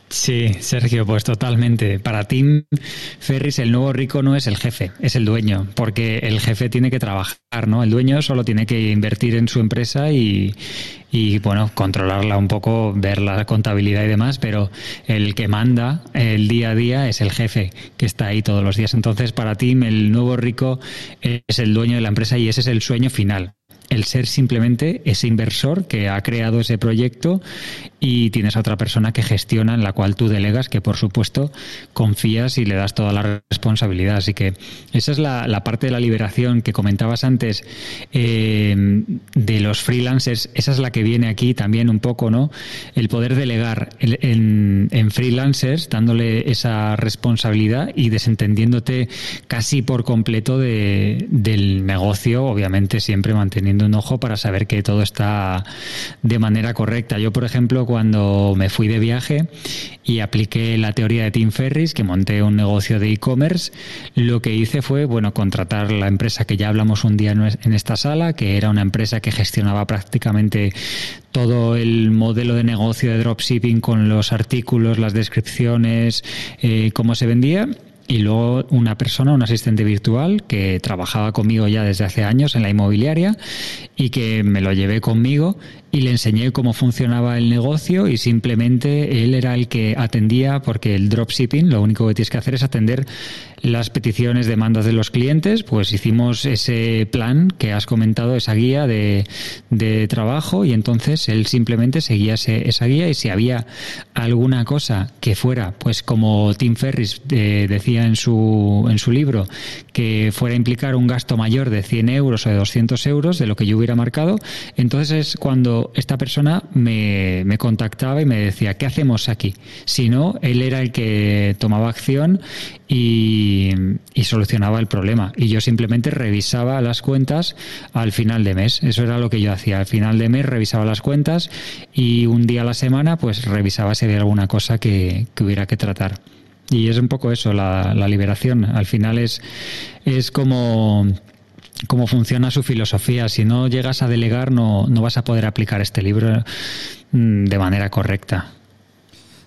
Speaker 3: Sí, Sergio, pues totalmente. Para Tim Ferris el nuevo rico no es el jefe, es el dueño, porque el jefe tiene que trabajar, ¿no? El dueño solo tiene que invertir en su empresa y, y bueno, controlarla un poco, ver la contabilidad y demás, pero el que manda el día a día es el jefe que está ahí todos los días. Entonces, para Tim el nuevo rico es el dueño de la empresa y ese es el sueño final el ser simplemente ese inversor que ha creado ese proyecto y tienes a otra persona que gestiona en la cual tú delegas, que por supuesto confías y le das toda la responsabilidad. Así que esa es la, parte de la liberación que comentabas antes eh, de los freelancers. Esa es la que viene aquí también un poco, ¿no? El poder delegar en, freelancers, dándole esa responsabilidad y desentendiéndote casi por completo de, del negocio, obviamente siempre manteniendo un ojo para saber que todo está de manera correcta. Yo, por ejemplo, cuando me fui de viaje y apliqué la teoría de Tim Ferris, que monté un negocio de e-commerce, lo que hice fue, bueno, contratar la empresa que ya hablamos un día en esta sala, que era una empresa que gestionaba prácticamente todo el modelo de negocio de dropshipping con los artículos, las descripciones, eh, cómo se vendía. Y luego una persona, un asistente virtual que trabajaba conmigo ya desde hace años en la inmobiliaria y que me lo llevé conmigo y le enseñé cómo funcionaba el negocio y simplemente él era el que atendía porque el dropshipping lo único que tienes que hacer es atender las peticiones, demandas de los clientes, pues hicimos ese plan que has comentado, esa guía de, de trabajo y entonces él simplemente seguía esa guía. Y si había alguna cosa que fuera, pues como Tim Ferris eh, decía en su, en su libro, que fuera a implicar un gasto mayor de 100 euros o de 200 euros de lo que yo hubiera marcado, entonces es cuando esta persona me, me contactaba y me decía, ¿qué hacemos aquí? Si no, él era el que tomaba acción y, solucionaba el problema. Y yo simplemente revisaba las cuentas al final de mes. Eso era lo que yo hacía. Al final de mes revisaba las cuentas y un día a la semana pues revisaba si había alguna cosa que, hubiera que tratar. Y es un poco eso, la, liberación. Al final es, es como cómo funciona su filosofía. Si no llegas a delegar, no, no vas a poder aplicar este libro mm, de manera correcta.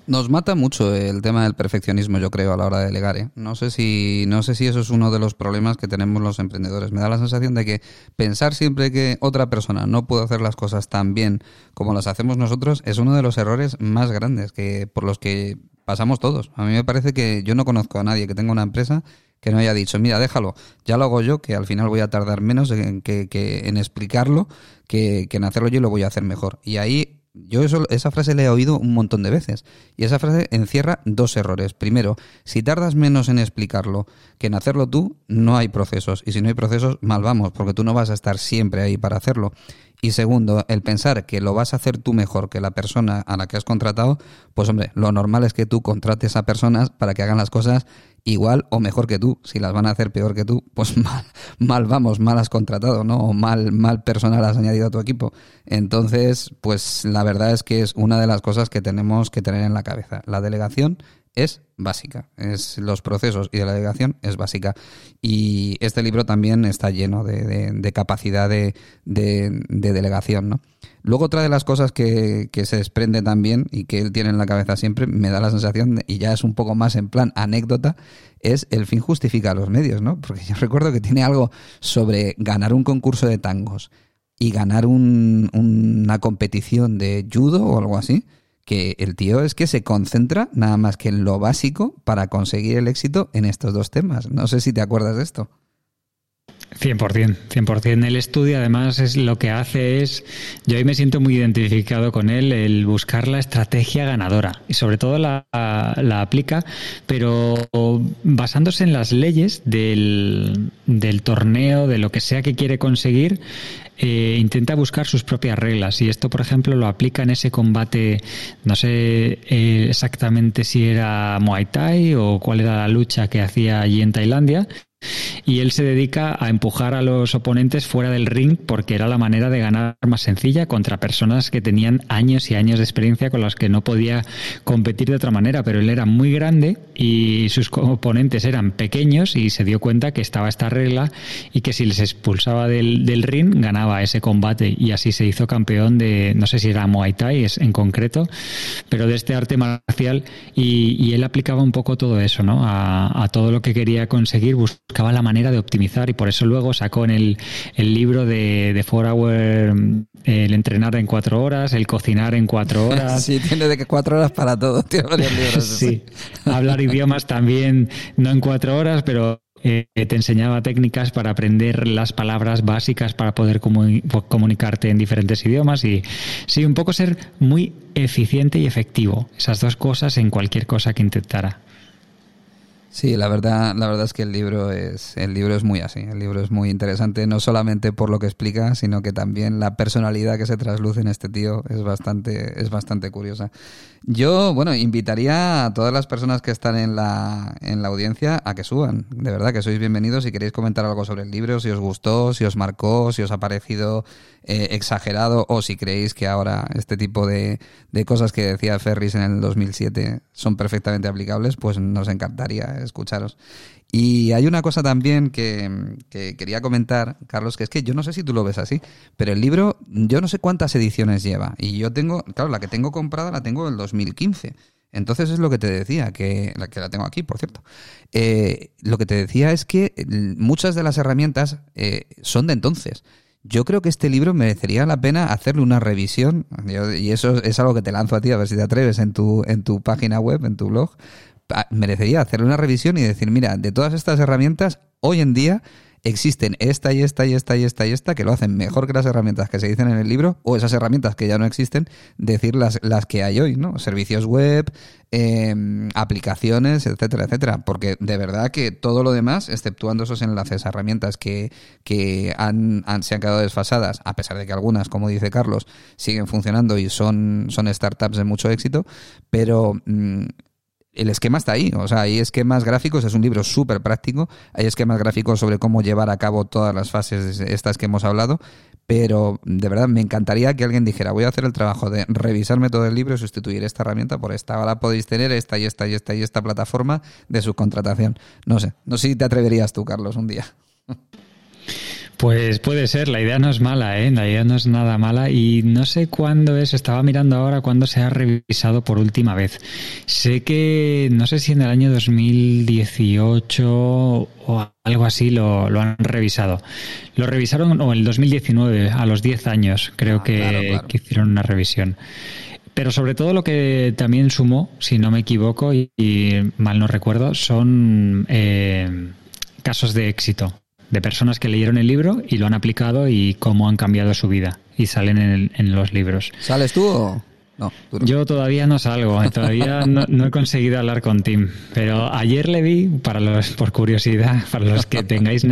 Speaker 2: Nos mata mucho el tema del perfeccionismo, yo creo, a la hora de delegar. ¿eh? No sé si no sé si eso es uno de los problemas que tenemos los emprendedores. Me da la sensación de que pensar siempre que otra persona no puede hacer las cosas tan bien como las hacemos nosotros es uno de los errores más grandes que por los que pasamos todos. A mí me parece que yo no conozco a nadie que tenga una empresa que no haya dicho, mira, déjalo, ya lo hago yo, que al final voy a tardar menos en, que, en explicarlo que, que en hacerlo yo y lo voy a hacer mejor. Y ahí yo eso, esa frase la he oído un montón de veces. Y esa frase encierra dos errores. Primero, si tardas menos en explicarlo que en hacerlo tú, no hay procesos. Y si no hay procesos, mal vamos, porque tú no vas a estar siempre ahí para hacerlo. Y segundo, el pensar que lo vas a hacer tú mejor que la persona a la que has contratado, pues hombre, lo normal es que tú contrates a personas para que hagan las cosas igual o mejor que tú. Si las van a hacer peor que tú, pues mal, mal vamos, mal has contratado, ¿no? O mal, mal personal has añadido a tu equipo. Entonces, pues la verdad es que es una de las cosas que tenemos que tener en la cabeza. La delegación es básica. Es los procesos y de la delegación es básica. Y este libro también está lleno de, capacidad de, delegación, ¿no? Luego otra de las cosas que, se desprende también y que él tiene en la cabeza siempre, me da la sensación, y ya es un poco más en plan anécdota, es el fin justifica los medios, ¿no? Porque yo recuerdo que tiene algo sobre ganar un concurso de tangos y ganar una competición de judo o algo así que el tío es que se concentra nada más que en lo básico para conseguir el éxito en estos dos temas. No sé si te acuerdas de esto.
Speaker 3: 100%, 100%. El estudio además es lo que hace es, yo ahí me siento muy identificado con él, el buscar la estrategia ganadora y sobre todo la, la aplica, pero basándose en las leyes del, del torneo, de lo que sea que quiere conseguir, eh, intenta buscar sus propias reglas y esto, por ejemplo, lo aplica en ese combate, no sé eh, exactamente si era Muay Thai o cuál era la lucha que hacía allí en Tailandia, y él se dedica a empujar a los oponentes fuera del ring porque era la manera de ganar más sencilla contra personas que tenían años y años de experiencia con las que no podía competir de otra manera. Pero él era muy grande y sus oponentes eran pequeños y se dio cuenta que estaba esta regla y que si les expulsaba del, ring ganaba ese combate y así se hizo campeón de, no sé si era Muay Thai en concreto, pero de este arte marcial y, él aplicaba un poco todo eso, ¿no? A, a todo lo que quería conseguir buscaba la manera de optimizar y por eso luego sacó en el, el libro de, de Four Hour el entrenar en cuatro horas, el cocinar en cuatro horas.
Speaker 2: sí, tiene de que cuatro horas para todo, tiene varios libros.
Speaker 3: sí, hablar idiomas también, no en cuatro horas, pero eh, te enseñaba técnicas para aprender las palabras básicas para poder comunicarte en diferentes idiomas y sí, un poco ser muy eficiente y efectivo. Esas dos cosas en cualquier cosa que intentara.
Speaker 2: Sí, la verdad, la verdad es que el libro es, el libro es muy así. El libro es muy interesante, no solamente por lo que explica, sino que también la personalidad que se trasluce en este tío es bastante, es bastante curiosa. Yo, bueno, invitaría a todas las personas que están en la, en la audiencia a que suban. De verdad que sois bienvenidos si queréis comentar algo sobre el libro, si os gustó, si os marcó, si os ha parecido eh, exagerado o si creéis que ahora este tipo de, de cosas que decía Ferris en el 2007 son perfectamente aplicables, pues nos encantaría escucharos. Y hay una cosa también que, quería comentar, Carlos, que es que yo no sé si tú lo ves así, pero el libro, yo no sé cuántas ediciones lleva. Y yo tengo, claro, la que tengo comprada la tengo del 2015. Entonces es lo que te decía, que la, que la tengo aquí, por cierto. Eh, lo que te decía es que muchas de las herramientas eh, son de entonces. Yo creo que este libro merecería la pena hacerle una revisión, y eso es algo que te lanzo a ti, a ver si te atreves en tu, en tu página web, en tu blog, merecería hacer una revisión y decir, mira, de todas estas herramientas, hoy en día existen esta y esta y esta y esta y esta que lo hacen mejor que las herramientas que se dicen en el libro o esas herramientas que ya no existen, decir las, las que hay hoy, ¿no? Servicios web, em, aplicaciones, etcétera, etcétera. Porque de verdad que todo lo demás, exceptuando esos enlaces a herramientas que, que han, se han quedado desfasadas, a pesar de que algunas, como dice Carlos, siguen funcionando y son, son startups de mucho éxito, pero mm, el esquema está ahí. O sea, hay esquemas gráficos, es un libro súper práctico. Hay esquemas gráficos sobre cómo llevar a cabo todas las fases estas que hemos hablado. Pero de verdad me encantaría que alguien dijera, voy a hacer el trabajo de revisarme todo el libro y sustituir esta herramienta por esta. Ahora podéis tener esta y esta y esta y esta plataforma de subcontratación. No sé, no sé si te atreverías tú, Carlos, un día.
Speaker 3: Pues puede ser, la idea no es mala, ¿eh? la idea no es nada mala y no sé cuándo es, estaba mirando ahora cuándo se ha revisado por última vez. Sé que, no sé si en el año 2018 o algo así lo, lo han revisado. Lo revisaron o en el 2019, a los 10 años, creo ah, que, hicieron una revisión. Pero sobre todo lo que también sumó, si no me equivoco y, mal no recuerdo, son eh, casos de éxito de personas que leyeron el libro y lo han aplicado y cómo han cambiado su vida y salen en, los libros.
Speaker 2: ¿Sales tú o...? No,
Speaker 3: Yo todavía no salgo, eh, todavía no, he conseguido hablar con Tim, pero ayer le vi, para los, por curiosidad, para los que tengáis,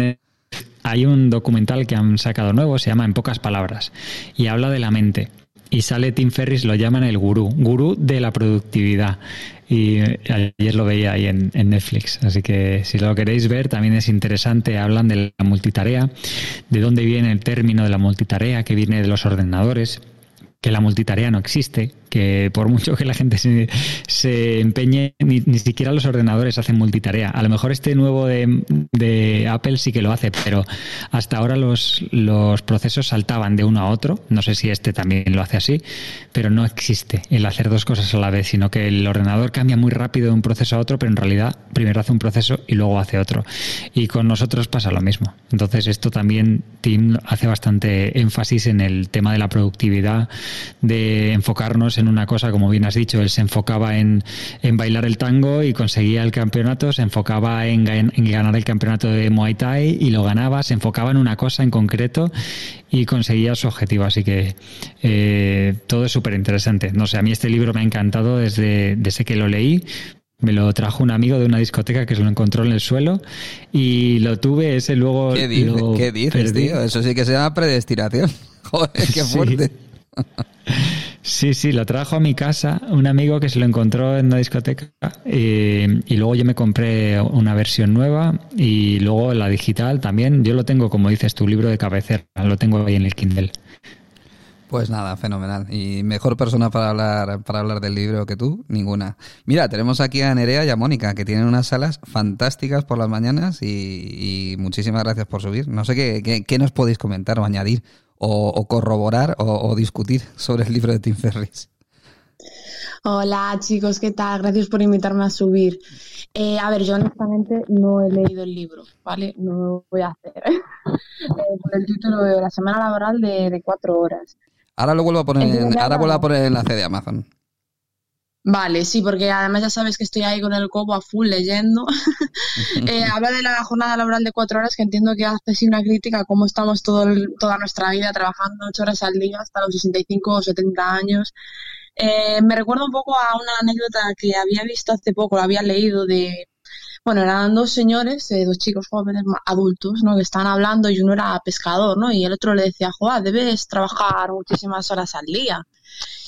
Speaker 3: hay un documental que han sacado nuevo, se llama En pocas palabras, y habla de la mente. Y sale Tim Ferris, lo llaman el gurú, gurú de la productividad y ayer lo veía ahí en, Netflix. Así que si lo queréis ver, también es interesante. Hablan de la multitarea, de dónde viene el término de la multitarea, que viene de los ordenadores, que la multitarea no existe, que por mucho que la gente se, empeñe, ni, siquiera los ordenadores hacen multitarea. A lo mejor este nuevo de, Apple sí que lo hace, pero hasta ahora los, los procesos saltaban de uno a otro. No sé si este también lo hace así, pero no existe el hacer dos cosas a la vez, sino que el ordenador cambia muy rápido de un proceso a otro, pero en realidad primero hace un proceso y luego hace otro. Y con nosotros pasa lo mismo. Entonces esto también Tim hace bastante énfasis en el tema de la productividad, de enfocarnos en una cosa, como bien has dicho, él se enfocaba en, bailar el tango y conseguía el campeonato, se enfocaba en, ganar el campeonato de Muay Thai y lo ganaba, se enfocaba en una cosa en concreto y conseguía su objetivo. Así que eh, todo es súper interesante. No sé, a mí este libro me ha encantado desde, desde que lo leí. Me lo trajo un amigo de una discoteca que se lo encontró en el suelo y lo tuve ese luego.
Speaker 2: ¿Qué, dices, tío? Eso sí que se llama predestinación. Joder, qué fuerte.
Speaker 3: Sí, sí, lo trajo a mi casa un amigo que se lo encontró en una discoteca y, luego yo me compré una versión nueva y luego la digital también. Yo lo tengo, como dices, tu libro de cabecera, lo tengo ahí en el Kindle.
Speaker 2: Pues nada, fenomenal. Y mejor persona para hablar, para hablar del libro que tú, ninguna. Mira, tenemos aquí a Nerea y a Mónica, que tienen unas salas fantásticas por las mañanas y, muchísimas gracias por subir. No sé qué, qué nos podéis comentar o añadir o, corroborar o, discutir sobre el libro de Tim Ferris.
Speaker 4: Hola chicos, ¿qué tal? Gracias por invitarme a subir. Eh, a ver, yo honestamente no he leído el libro, ¿vale? No lo voy a hacer. eh, por el título de La semana laboral de, cuatro horas.
Speaker 2: Ahora lo vuelvo a poner, ahora vuelvo a poner el enlace de Amazon.
Speaker 4: Vale, sí, porque además ya sabes que estoy ahí con el cobo a full leyendo. eh, habla de la jornada laboral de cuatro horas, que entiendo que hace sí una crítica a cómo estamos todo toda nuestra vida trabajando ocho horas al día hasta los 65 o 70 años. Eh, me recuerda un poco a una anécdota que había visto hace poco, lo había leído de bueno, eran dos señores, eh, dos chicos jóvenes adultos, ¿no? Que estaban hablando y uno era pescador, ¿no? Y el otro le decía, Joa, debes trabajar muchísimas horas al día.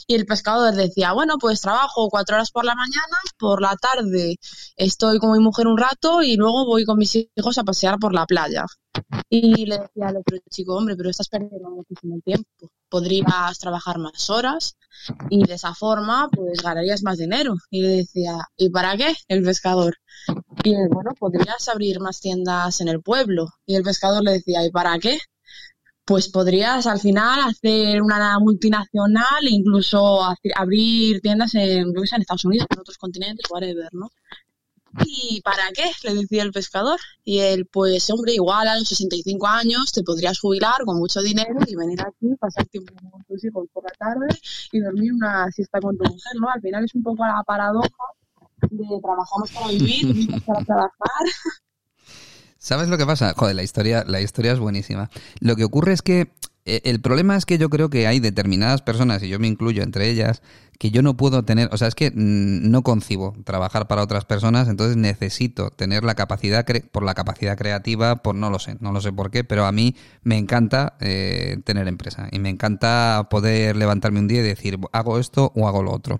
Speaker 4: Y el pescador decía, bueno, pues trabajo cuatro horas por la mañana, por la tarde estoy con mi mujer un rato y luego voy con mis hijos a pasear por la playa. Y le decía al otro chico, hombre, pero estás perdiendo muchísimo tiempo. Podrías trabajar más horas y de esa forma pues ganarías más dinero. Y le decía, ¿y para qué? El pescador. Y bueno, podrías abrir más tiendas en el pueblo. Y el pescador le decía, ¿y para qué? Pues podrías al final hacer una multinacional e incluso abrir tiendas en, en Estados Unidos, en otros continentes, whatever, ¿no? ¿Y para qué? Le decía el pescador. Y él, pues hombre, igual a los 65 años te podrías jubilar con mucho dinero y venir aquí, pasar tiempo con tus hijos por la tarde y dormir una siesta con tu mujer, ¿no? Al final es un poco la paradoja de trabajamos para vivir, vivimos para trabajar.
Speaker 2: ¿Sabes lo que pasa? Joder, la historia, la historia es buenísima. Lo que ocurre es que eh, el problema es que yo creo que hay determinadas personas, y yo me incluyo entre ellas, que yo no puedo tener, o sea, es que mm, no concibo trabajar para otras personas, entonces necesito tener la capacidad, por la capacidad creativa, por no lo sé, no lo sé por qué, pero a mí me encanta eh, tener empresa y me encanta poder levantarme un día y decir, hago esto o hago lo otro.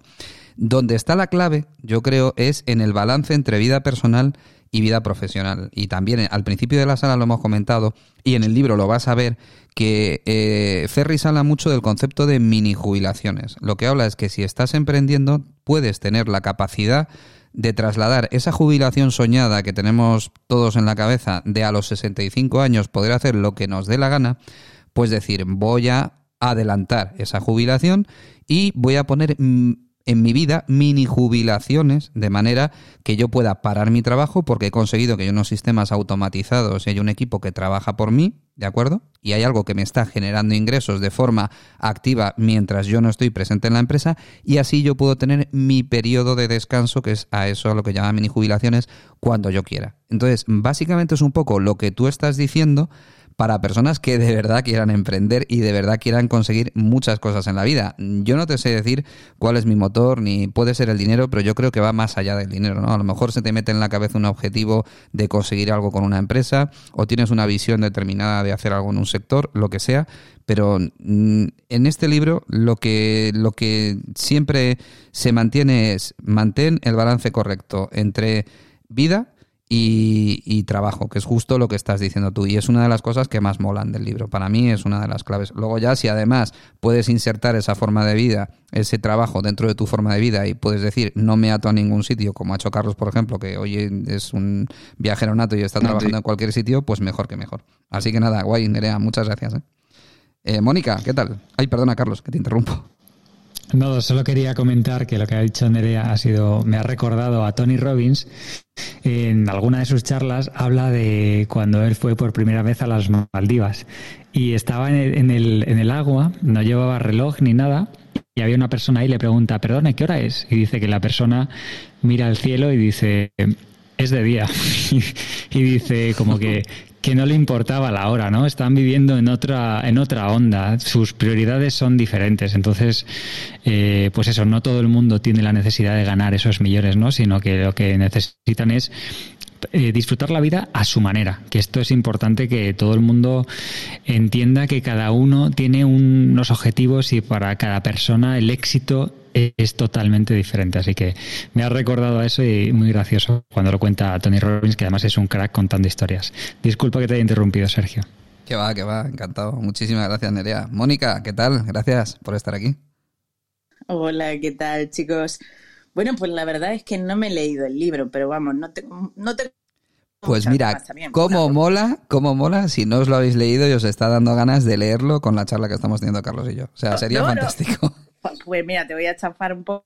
Speaker 2: Donde está la clave, yo creo, es en el balance entre vida personal y vida profesional. Y también eh, al principio de la sala lo hemos comentado y en el libro lo vas a ver que eh, habla mucho del concepto de mini jubilaciones. Lo que habla es que si estás emprendiendo puedes tener la capacidad de trasladar esa jubilación soñada que tenemos todos en la cabeza de a los 65 años poder hacer lo que nos dé la gana, pues decir, voy a adelantar esa jubilación y voy a poner mm, en mi vida mini jubilaciones de manera que yo pueda parar mi trabajo porque he conseguido que hay unos sistemas automatizados y hay un equipo que trabaja por mí, ¿de acuerdo? Y hay algo que me está generando ingresos de forma activa mientras yo no estoy presente en la empresa y así yo puedo tener mi periodo de descanso, que es a eso a lo que llaman mini jubilaciones, cuando yo quiera. Entonces, básicamente es un poco lo que tú estás diciendo para personas que de verdad quieran emprender y de verdad quieran conseguir muchas cosas en la vida. Yo no te sé decir cuál es mi motor, ni puede ser el dinero, pero yo creo que va más allá del dinero, ¿no? A lo mejor se te mete en la cabeza un objetivo de conseguir algo con una empresa, o tienes una visión determinada de hacer algo en un sector, lo que sea, pero mm, en este libro lo que, lo que siempre se mantiene es mantén el balance correcto entre vida, y, trabajo, que es justo lo que estás diciendo tú. Y es una de las cosas que más molan del libro. Para mí es una de las claves. Luego ya, si además puedes insertar esa forma de vida, ese trabajo dentro de tu forma de vida y puedes decir, no me ato a ningún sitio, como ha hecho Carlos, por ejemplo, que hoy es un viajero nato y está trabajando en cualquier sitio, pues mejor que mejor. Así que nada, guay, Nerea, muchas gracias. ¿eh? Eh, Mónica, ¿qué tal? Ay, perdona, Carlos, que te interrumpo.
Speaker 3: No, solo quería comentar que lo que ha dicho Nerea ha sido, me ha recordado a Tony Robbins. En alguna de sus charlas habla de cuando él fue por primera vez a las Maldivas y estaba en el, en el, agua, no llevaba reloj ni nada, y había una persona ahí y le pregunta, perdona, ¿qué hora es? Y dice que la persona mira al cielo y dice, es de día. y dice como que que no le importaba la hora, ¿no? Están viviendo en otra, en otra onda, sus prioridades son diferentes. Entonces, eh, pues eso, no todo el mundo tiene la necesidad de ganar esos millones, ¿no? Sino que lo que necesitan es eh, disfrutar la vida a su manera, que esto es importante que todo el mundo entienda que cada uno tiene unos objetivos y para cada persona el éxito es totalmente diferente. Así que me ha recordado a eso y muy gracioso cuando lo cuenta Tony Robbins, que además es un crack contando historias. Disculpa que te haya interrumpido, Sergio.
Speaker 2: Que va, que va, encantado. Muchísimas gracias, Nerea. Mónica, ¿qué tal? Gracias por estar aquí.
Speaker 5: Hola, ¿qué tal, chicos? Bueno, pues la verdad es que no me he leído el libro, pero vamos, no te, no te
Speaker 2: pues mira, cómo mola, cómo mola, si no os lo habéis leído y os está dando ganas de leerlo con la charla que estamos teniendo Carlos y yo. O sea, sería fantástico.
Speaker 5: Pues mira, te voy a chafar un poco,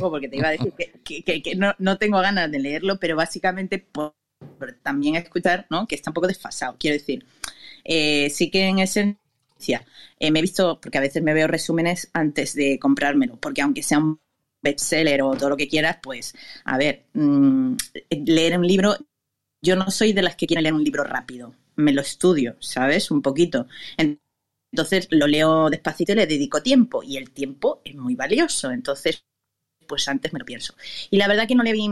Speaker 5: porque te iba a decir que, no, tengo ganas de leerlo, pero básicamente por, también escuchar, ¿no? Que está un poco desfasado. Quiero decir, eh, sí que en esencia eh, me he visto, porque a veces me veo resúmenes antes de comprármelo, porque aunque sea un bestseller o todo lo que quieras, pues, a ver, mm, leer un libro, yo no soy de las que quieren leer un libro rápido, me lo estudio, ¿sabes? Un poquito. Entonces lo leo despacito y le dedico tiempo y el tiempo es muy valioso. Entonces, pues antes me lo pienso. Y la verdad que no le vi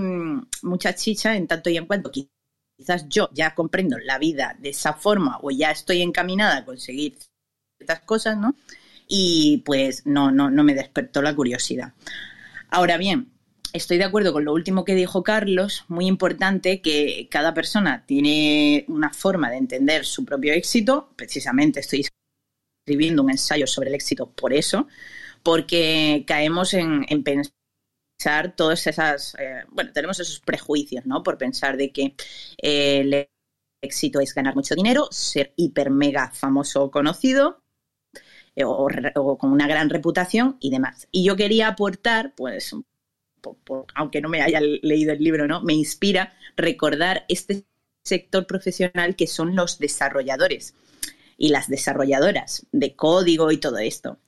Speaker 5: mucha chicha en tanto y en cuanto quizás yo ya comprendo la vida de esa forma o ya estoy encaminada a conseguir ciertas cosas, ¿no? Y pues no, no, no me despertó la curiosidad. Ahora bien, estoy de acuerdo con lo último que dijo Carlos, muy importante que cada persona tiene una forma de entender su propio éxito, precisamente estoy escribiendo un ensayo sobre el éxito por eso, porque caemos en, pensar todas esas, eh, bueno, tenemos esos prejuicios, ¿no? Por pensar de que eh, el éxito es ganar mucho dinero, ser hiper mega famoso o conocido, eh, o, con una gran reputación y demás. Y yo quería aportar, pues, aunque no me haya leído el libro, ¿no? Me inspira recordar este sector profesional que son los desarrolladores y las desarrolladoras de código y todo esto.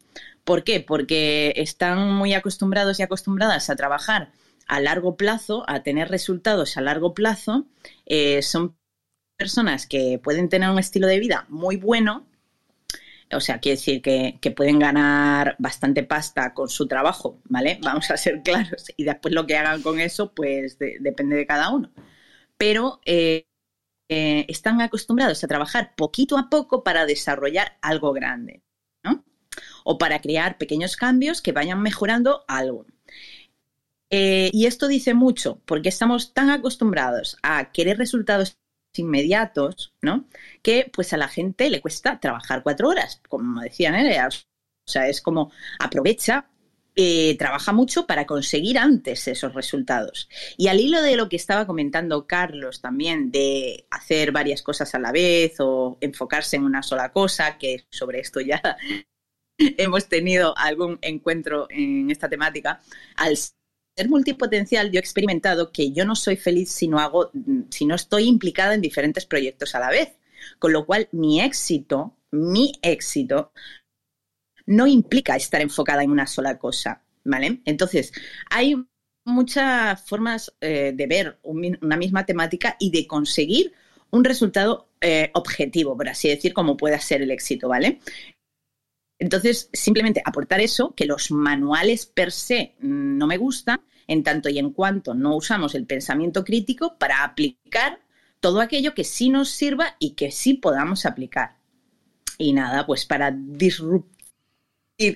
Speaker 5: ¿Por qué? Porque están muy acostumbrados y acostumbradas a trabajar a largo plazo, a tener resultados a largo plazo. Eh, son personas que pueden tener un estilo de vida muy bueno, o sea, quiere decir que, pueden ganar bastante pasta con su trabajo, ¿vale? Vamos a ser claros. Y después lo que hagan con eso, pues depende de cada uno. Pero eh, eh, están acostumbrados a trabajar poquito a poco para desarrollar algo grande, ¿no? O para crear pequeños cambios que vayan mejorando algo. Eh, y esto dice mucho, porque estamos tan acostumbrados a querer resultados inmediatos, ¿no? Que pues a la gente le cuesta trabajar cuatro horas, como decían, ¿eh? O sea, es como aprovecha eh, trabaja mucho para conseguir antes esos resultados. Y al hilo de lo que estaba comentando Carlos también, de hacer varias cosas a la vez o enfocarse en una sola cosa, que sobre esto ya hemos tenido algún encuentro en esta temática, al ser multipotencial yo he experimentado que yo no soy feliz si no hago, si no estoy implicada en diferentes proyectos a la vez. Con lo cual, mi éxito, mi éxito, no implica estar enfocada en una sola cosa, ¿vale? Entonces, hay muchas formas eh, de ver una misma temática y de conseguir un resultado eh, objetivo, por así decir, como pueda ser el éxito, ¿vale? Entonces, simplemente aportar eso, que los manuales per se no me gustan, en tanto y en cuanto no usamos el pensamiento crítico para aplicar todo aquello que sí nos sirva y que sí podamos aplicar. Y nada, pues para disruptar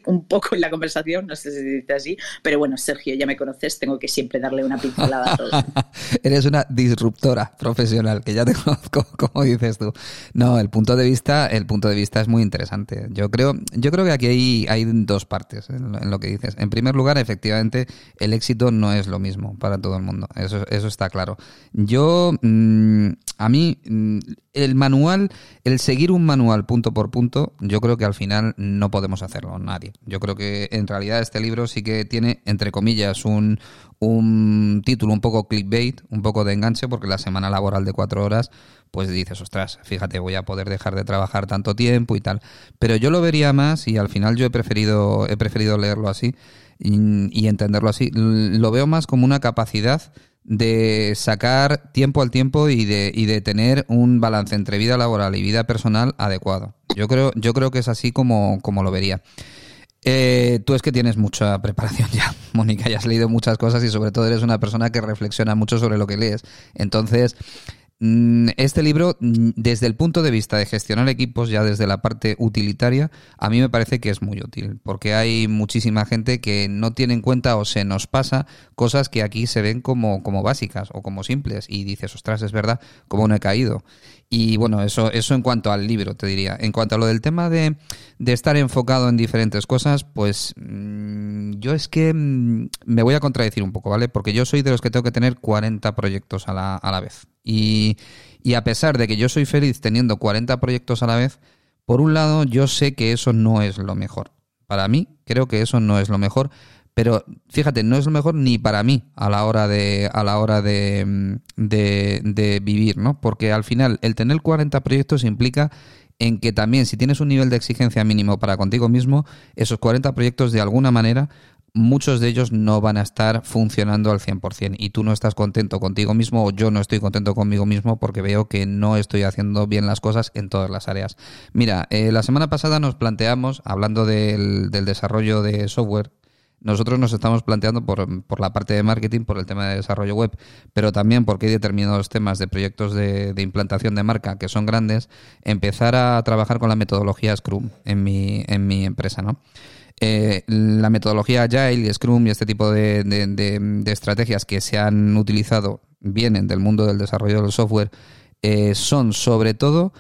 Speaker 5: un poco en la conversación, no sé si se dice así, pero bueno, Sergio, ya me conoces, tengo que siempre darle una pincelada a todo.
Speaker 2: Eres una disruptora profesional, que ya te conozco, como dices tú. No, el punto de vista, el punto de vista es muy interesante. Yo creo, yo creo que aquí hay, hay dos partes en lo que dices. En primer lugar, efectivamente, el éxito no es lo mismo para todo el mundo. Eso, eso está claro. Yo, mm, a mí, mm, el manual, el seguir un manual punto por punto, yo creo que al final no podemos hacerlo, nadie. Yo creo que en realidad este libro sí que tiene, entre comillas, un, un título un poco clickbait, un poco de enganche, porque la semana laboral de cuatro horas, pues dices, ostras, fíjate, voy a poder dejar de trabajar tanto tiempo y tal. Pero yo lo vería más y al final yo he preferido, he preferido leerlo así y entenderlo así. Lo veo más como una capacidad de sacar tiempo al tiempo y de, y de tener un balance entre vida laboral y vida personal adecuado. Yo creo, yo creo que es así como, como lo vería. Eh, tú es que tienes mucha preparación ya, Mónica, ya has leído muchas cosas y sobre todo eres una persona que reflexiona mucho sobre lo que lees. Entonces, Mm, este libro, mm, desde el punto de vista de gestionar equipos, ya desde la parte utilitaria, a mí me parece que es muy útil, porque hay muchísima gente que no tiene en cuenta o se nos pasa cosas que aquí se ven como, como básicas o como simples, y dices, ostras, es verdad, como no he caído. Y bueno, eso, eso en cuanto al libro, te diría. En cuanto a lo del tema de, de estar enfocado en diferentes cosas, pues mm, yo es que me voy a contradecir un poco, ¿vale? Porque yo soy de los que tengo que tener 40 proyectos a la, a la vez. Y, y a pesar de que yo soy feliz teniendo 40 proyectos a la vez, por un lado yo sé que eso no es lo mejor. Para mí creo que eso no es lo mejor, pero fíjate, no es lo mejor ni para mí a la hora de a la hora de, de, de vivir, ¿no? Porque al final el tener 40 proyectos implica en que también si tienes un nivel de exigencia mínimo para contigo mismo, esos 40 proyectos de alguna manera muchos de ellos no van a estar funcionando al 100% y tú no estás contento contigo mismo o yo no estoy contento conmigo mismo porque veo que no estoy haciendo bien las cosas en todas las áreas. Mira, eh, la semana pasada nos planteamos, hablando del, del desarrollo de software, nosotros nos estamos planteando por, por la parte de marketing, por el tema de desarrollo web, pero también porque hay determinados temas de proyectos de, de implantación de marca que son grandes, empezar a trabajar con la metodología Scrum en mi, en mi empresa, ¿no? Eh, la metodología Agile y Scrum y este tipo de, de, estrategias que se han utilizado vienen del mundo del desarrollo del software eh, son sobre todo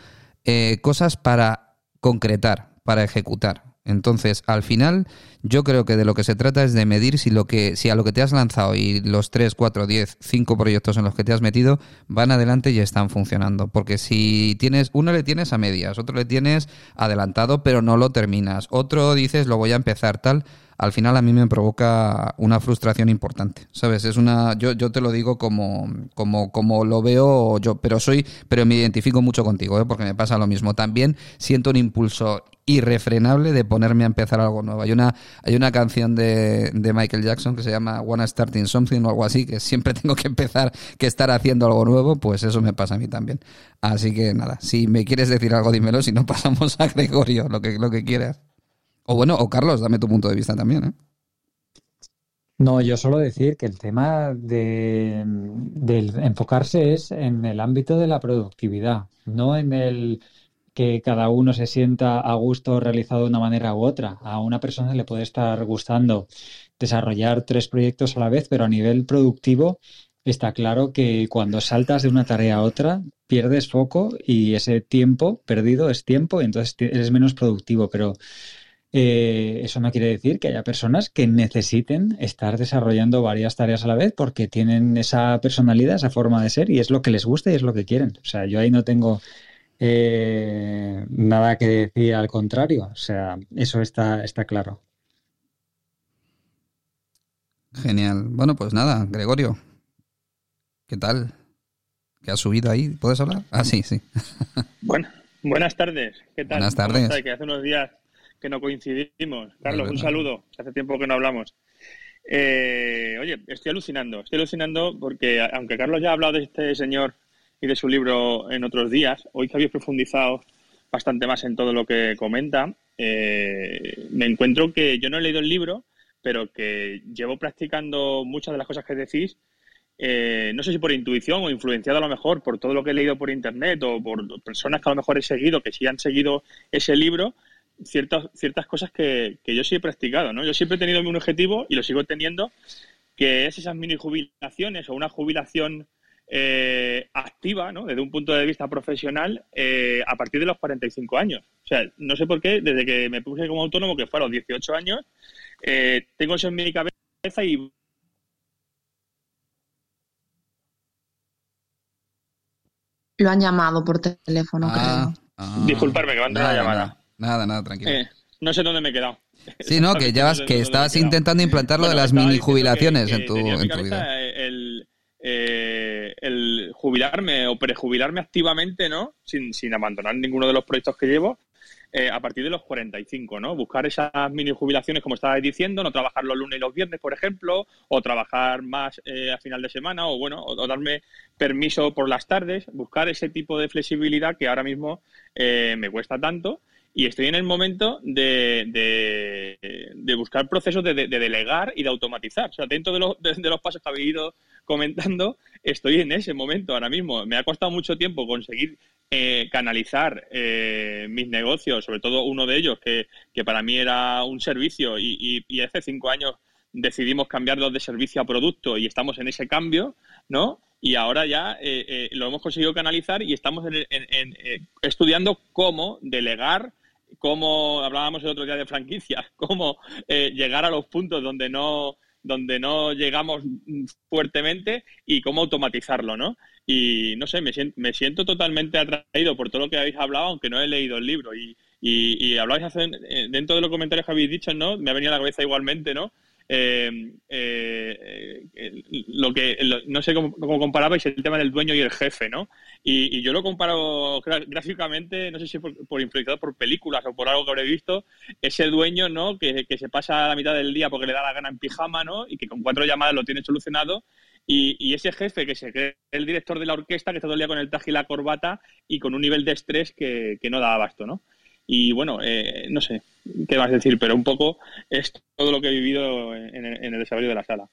Speaker 2: eh, cosas para concretar, para ejecutar. Entonces, al final, yo creo que de lo que se trata es de medir si lo que, si a lo que te has lanzado y los 3, 4, 10, 5 proyectos en los que te has metido van adelante y están funcionando. Porque si tienes, uno le tienes a medias, otro le tienes adelantado, pero no lo terminas. Otro dices, lo voy a empezar tal al final a mí me provoca una frustración importante, ¿sabes? Es una, yo, yo te lo digo como, como, como lo veo yo, pero soy, pero me identifico mucho contigo, ¿eh? porque me pasa lo mismo. También siento un impulso irrefrenable de ponerme a empezar algo nuevo. Hay una, hay una canción de, de Michael Jackson que se llama Wanna Starting Something o algo así, que siempre tengo que empezar, que estar haciendo algo nuevo, pues eso me pasa a mí también. Así que nada, si me quieres decir algo, dímelo, si no pasamos a Gregorio, lo que, lo que quieras. O bueno, o Carlos, dame tu punto de vista también. ¿eh?
Speaker 3: No, yo solo decir que el tema de, enfocarse es en el ámbito de la productividad, no en el que cada uno se sienta a gusto realizado de una manera u otra. A una persona le puede estar gustando desarrollar tres proyectos a la vez, pero a nivel productivo está claro que cuando saltas de una tarea a otra pierdes foco y ese tiempo perdido es tiempo y entonces eres menos productivo. Pero eh, eso no quiere decir que haya personas que necesiten estar desarrollando varias tareas a la vez porque tienen esa personalidad, esa forma de ser y es lo que les gusta y es lo que quieren. O sea, yo ahí no tengo eh, nada que decir al contrario. O sea, eso está, está claro.
Speaker 2: Genial. Bueno, pues nada, Gregorio. ¿Qué tal? ¿Qué has subido ahí? ¿Puedes hablar? Ah, sí, sí.
Speaker 6: Bueno, buenas tardes. ¿Qué tal?
Speaker 2: Buenas tardes.
Speaker 6: Que hace unos días que no coincidimos. Carlos, un saludo. Hace tiempo que no hablamos. Eh, oye, estoy alucinando. Estoy alucinando porque, aunque Carlos ya ha hablado de este señor y de su libro en otros días, hoy que habéis profundizado bastante más en todo lo que comenta, eh, me encuentro que yo no he leído el libro, pero que llevo practicando muchas de las cosas que decís eh, no sé si por intuición o influenciado a lo mejor por todo lo que he leído por internet o por personas que a lo mejor he seguido, que sí han seguido ese libro, ciertas, ciertas cosas que, yo sí he practicado, ¿no? Yo siempre he tenido un objetivo y lo sigo teniendo, que es esas mini jubilaciones o una jubilación eh, activa, ¿no? Desde un punto de vista profesional eh, a partir de los 45 años. O sea, no sé por qué, desde que me puse como autónomo, que fue a los 18 años, eh, tengo eso en mi cabeza y
Speaker 4: Lo han llamado por teléfono, ah, creo.
Speaker 6: Ah. Disculparme, que va a entrar la llamada.
Speaker 2: Nada, nada, tranquilo.
Speaker 6: Eh, no sé dónde me he quedado.
Speaker 2: Sí, no, que que estás intentando implantar lo de las mini jubilaciones en, tu, en tu vida.
Speaker 6: El, eh, el jubilarme o prejubilarme activamente, ¿no? Sin, sin abandonar ninguno de los proyectos que llevo, eh, a partir de los 45, ¿no? Buscar esas mini jubilaciones, como estabais diciendo, no trabajar los lunes y los viernes, por ejemplo, o trabajar más a final de semana, o bueno, o, darme permiso por las tardes, buscar ese tipo de flexibilidad que ahora mismo me cuesta tanto y estoy en el momento de, de, buscar procesos de, delegar y de automatizar. O sea, dentro de los, de, los pasos que habéis ido comentando, estoy en ese momento ahora mismo. Me ha costado mucho tiempo conseguir eh, canalizar eh, mis negocios, sobre todo uno de ellos que, que para mí era un servicio y, hace cinco años decidimos cambiarlo de servicio a producto y estamos en ese cambio, ¿no? Y ahora ya eh, lo hemos conseguido canalizar y estamos estudiando cómo delegar cómo hablábamos el otro día de franquicias, cómo eh, llegar a los puntos donde no donde no llegamos fuertemente y cómo automatizarlo, ¿no? Y no sé, me siento, me siento totalmente atraído por todo lo que habéis hablado, aunque no he leído el libro. Y, y, y hablabais eh, dentro de los comentarios que habéis dicho, ¿no? Me ha venido a la cabeza igualmente, ¿no? Eh, eh, lo que no sé cómo, comparabais el tema del dueño y el jefe, ¿no? Y, yo lo comparo gráficamente, no sé si por, por, influenciado por películas o por algo que habré visto, ese dueño, ¿no? Que, se pasa la mitad del día porque le da la gana en pijama, ¿no? Y que con cuatro llamadas lo tiene solucionado. Y, ese jefe que se cree el director de la orquesta que está todo el día con el traje y la corbata y con un nivel de estrés que, que no da abasto, ¿no? Y bueno, eh, no sé qué a decir, pero un poco es todo lo que he vivido en, en el desarrollo de la sala.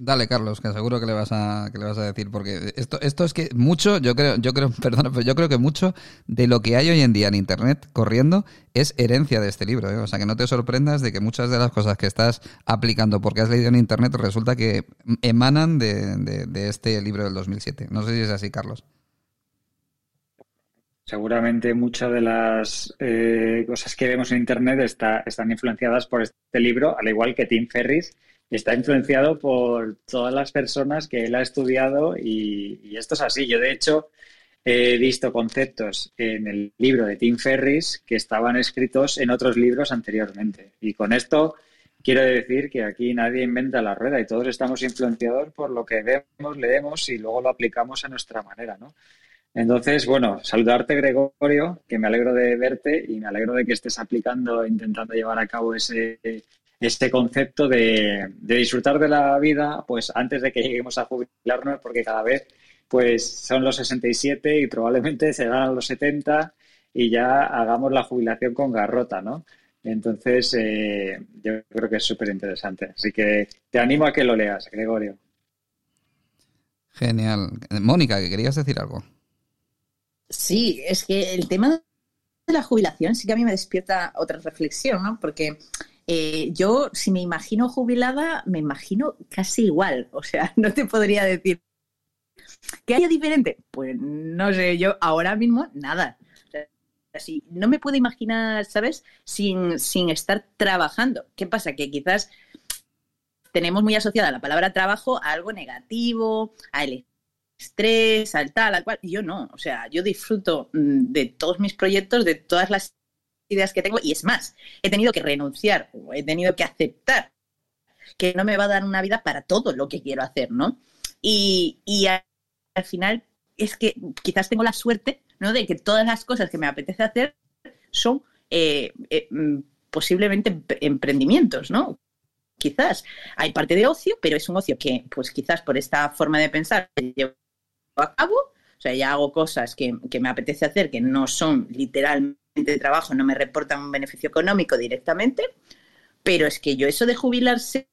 Speaker 2: Dale, Carlos, que seguro que le vas a que le vas a decir porque esto esto es que mucho, yo creo, yo creo, perdona, pero yo creo que mucho de lo que hay hoy en día en internet corriendo es herencia de este libro, ¿eh? o sea, que no te sorprendas de que muchas de las cosas que estás aplicando porque has leído en internet resulta que emanan de, de, este libro del 2007. No sé si es así, Carlos.
Speaker 3: Seguramente muchas de las eh, cosas que vemos en Internet está, están influenciadas por este libro, al igual que Tim Ferris está influenciado por todas las personas que él ha estudiado y, esto es así. Yo, de hecho, he visto conceptos en el libro de Tim Ferris que estaban escritos en otros libros anteriormente. Y con esto quiero decir que aquí nadie inventa la rueda y todos estamos influenciados por lo que vemos, leemos y luego lo aplicamos a nuestra manera, ¿no? Entonces, bueno, saludarte Gregorio, que me alegro de verte y me alegro de que estés aplicando, intentando llevar a cabo ese este concepto de, disfrutar de la vida pues antes de que lleguemos a jubilarnos, porque cada vez pues son los 67 y probablemente se a los 70 y ya hagamos la jubilación con garrota, ¿no? Entonces, eh, yo creo que es súper interesante. Así que te animo a que lo leas, Gregorio.
Speaker 2: Genial. Mónica, que querías decir algo.
Speaker 5: Sí, es que el tema de la jubilación sí que a mí me despierta otra reflexión, ¿no? Porque eh, yo, si me imagino jubilada, me imagino casi igual. O sea, no te podría decir. ¿Qué haya diferente? Pues no sé, yo ahora mismo nada. así, no me puedo imaginar, ¿sabes? Sin, sin estar trabajando. ¿Qué pasa? Que quizás tenemos muy asociada la palabra trabajo a algo negativo, al estrés, al tal, al cual. Y yo no. O sea, yo disfruto mm, de todos mis proyectos, de todas las ideas que tengo y es más, he tenido que renunciar he tenido que aceptar que no me va a dar una vida para todo lo que quiero hacer, ¿no? Y, al final es que quizás tengo la suerte, ¿no? De que todas las cosas que me apetece hacer son eh, eh, mm, posiblemente emprendimientos, ¿no? Quizás hay parte de ocio, pero es un ocio que, pues quizás por esta forma de pensar, llevo a cabo, o sea, ya hago cosas que, que me apetece hacer que no son literalmente de trabajo no me reportan un beneficio económico directamente, pero es que yo eso de jubilarse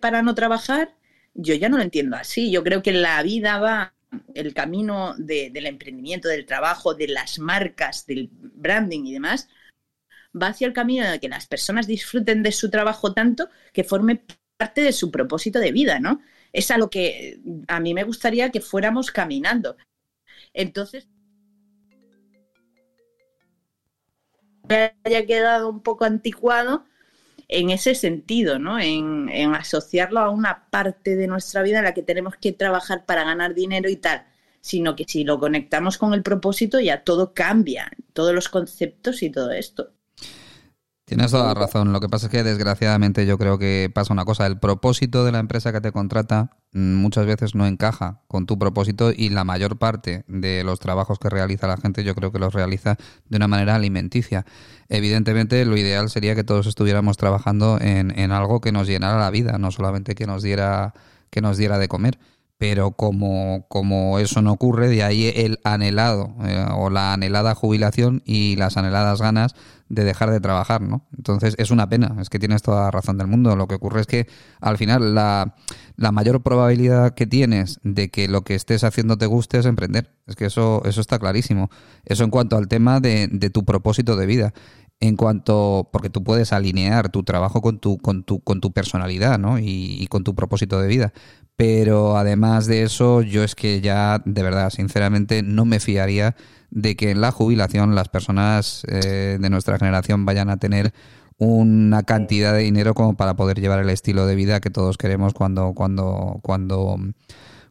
Speaker 5: para no trabajar, yo ya no lo entiendo así. Yo creo que la vida va, el camino del emprendimiento, del trabajo, de las marcas, del branding y demás, va hacia el camino de que las personas disfruten de su trabajo tanto que forme parte de su propósito de vida, ¿no? Es a lo que a mí me gustaría que fuéramos caminando. Entonces, haya quedado un poco anticuado en ese sentido, ¿no? En, asociarlo a una parte de nuestra vida en la que tenemos que trabajar para ganar dinero y tal, sino que si lo conectamos con el propósito ya todo cambia, todos los conceptos y todo esto.
Speaker 2: Tienes toda la razón. Lo que pasa es que desgraciadamente yo creo que pasa una cosa. El propósito de la empresa que te contrata mm, muchas veces no encaja con tu propósito y la mayor parte de los trabajos que realiza la gente yo creo que los realiza de una manera alimenticia. Evidentemente lo ideal sería que todos estuviéramos trabajando en, en algo que nos llenara la vida, no solamente que nos diera, que nos diera de comer pero como, como eso no ocurre, de ahí el anhelado eh, o la anhelada jubilación y las anheladas ganas de dejar de trabajar, ¿no? Entonces es una pena, es que tienes toda la razón del mundo. Lo que ocurre es que al final la, la mayor probabilidad que tienes de que lo que estés haciendo te guste es emprender. Es que eso, eso está clarísimo. Eso en cuanto al tema de, de tu propósito de vida en cuanto porque tú puedes alinear tu trabajo con tu con tu con tu personalidad ¿no? y, y, con tu propósito de vida pero además de eso, yo es que ya, de verdad, sinceramente, no me fiaría de que en la jubilación las personas eh, de nuestra generación vayan a tener una cantidad de dinero como para poder llevar el estilo de vida que todos queremos cuando, cuando, cuando,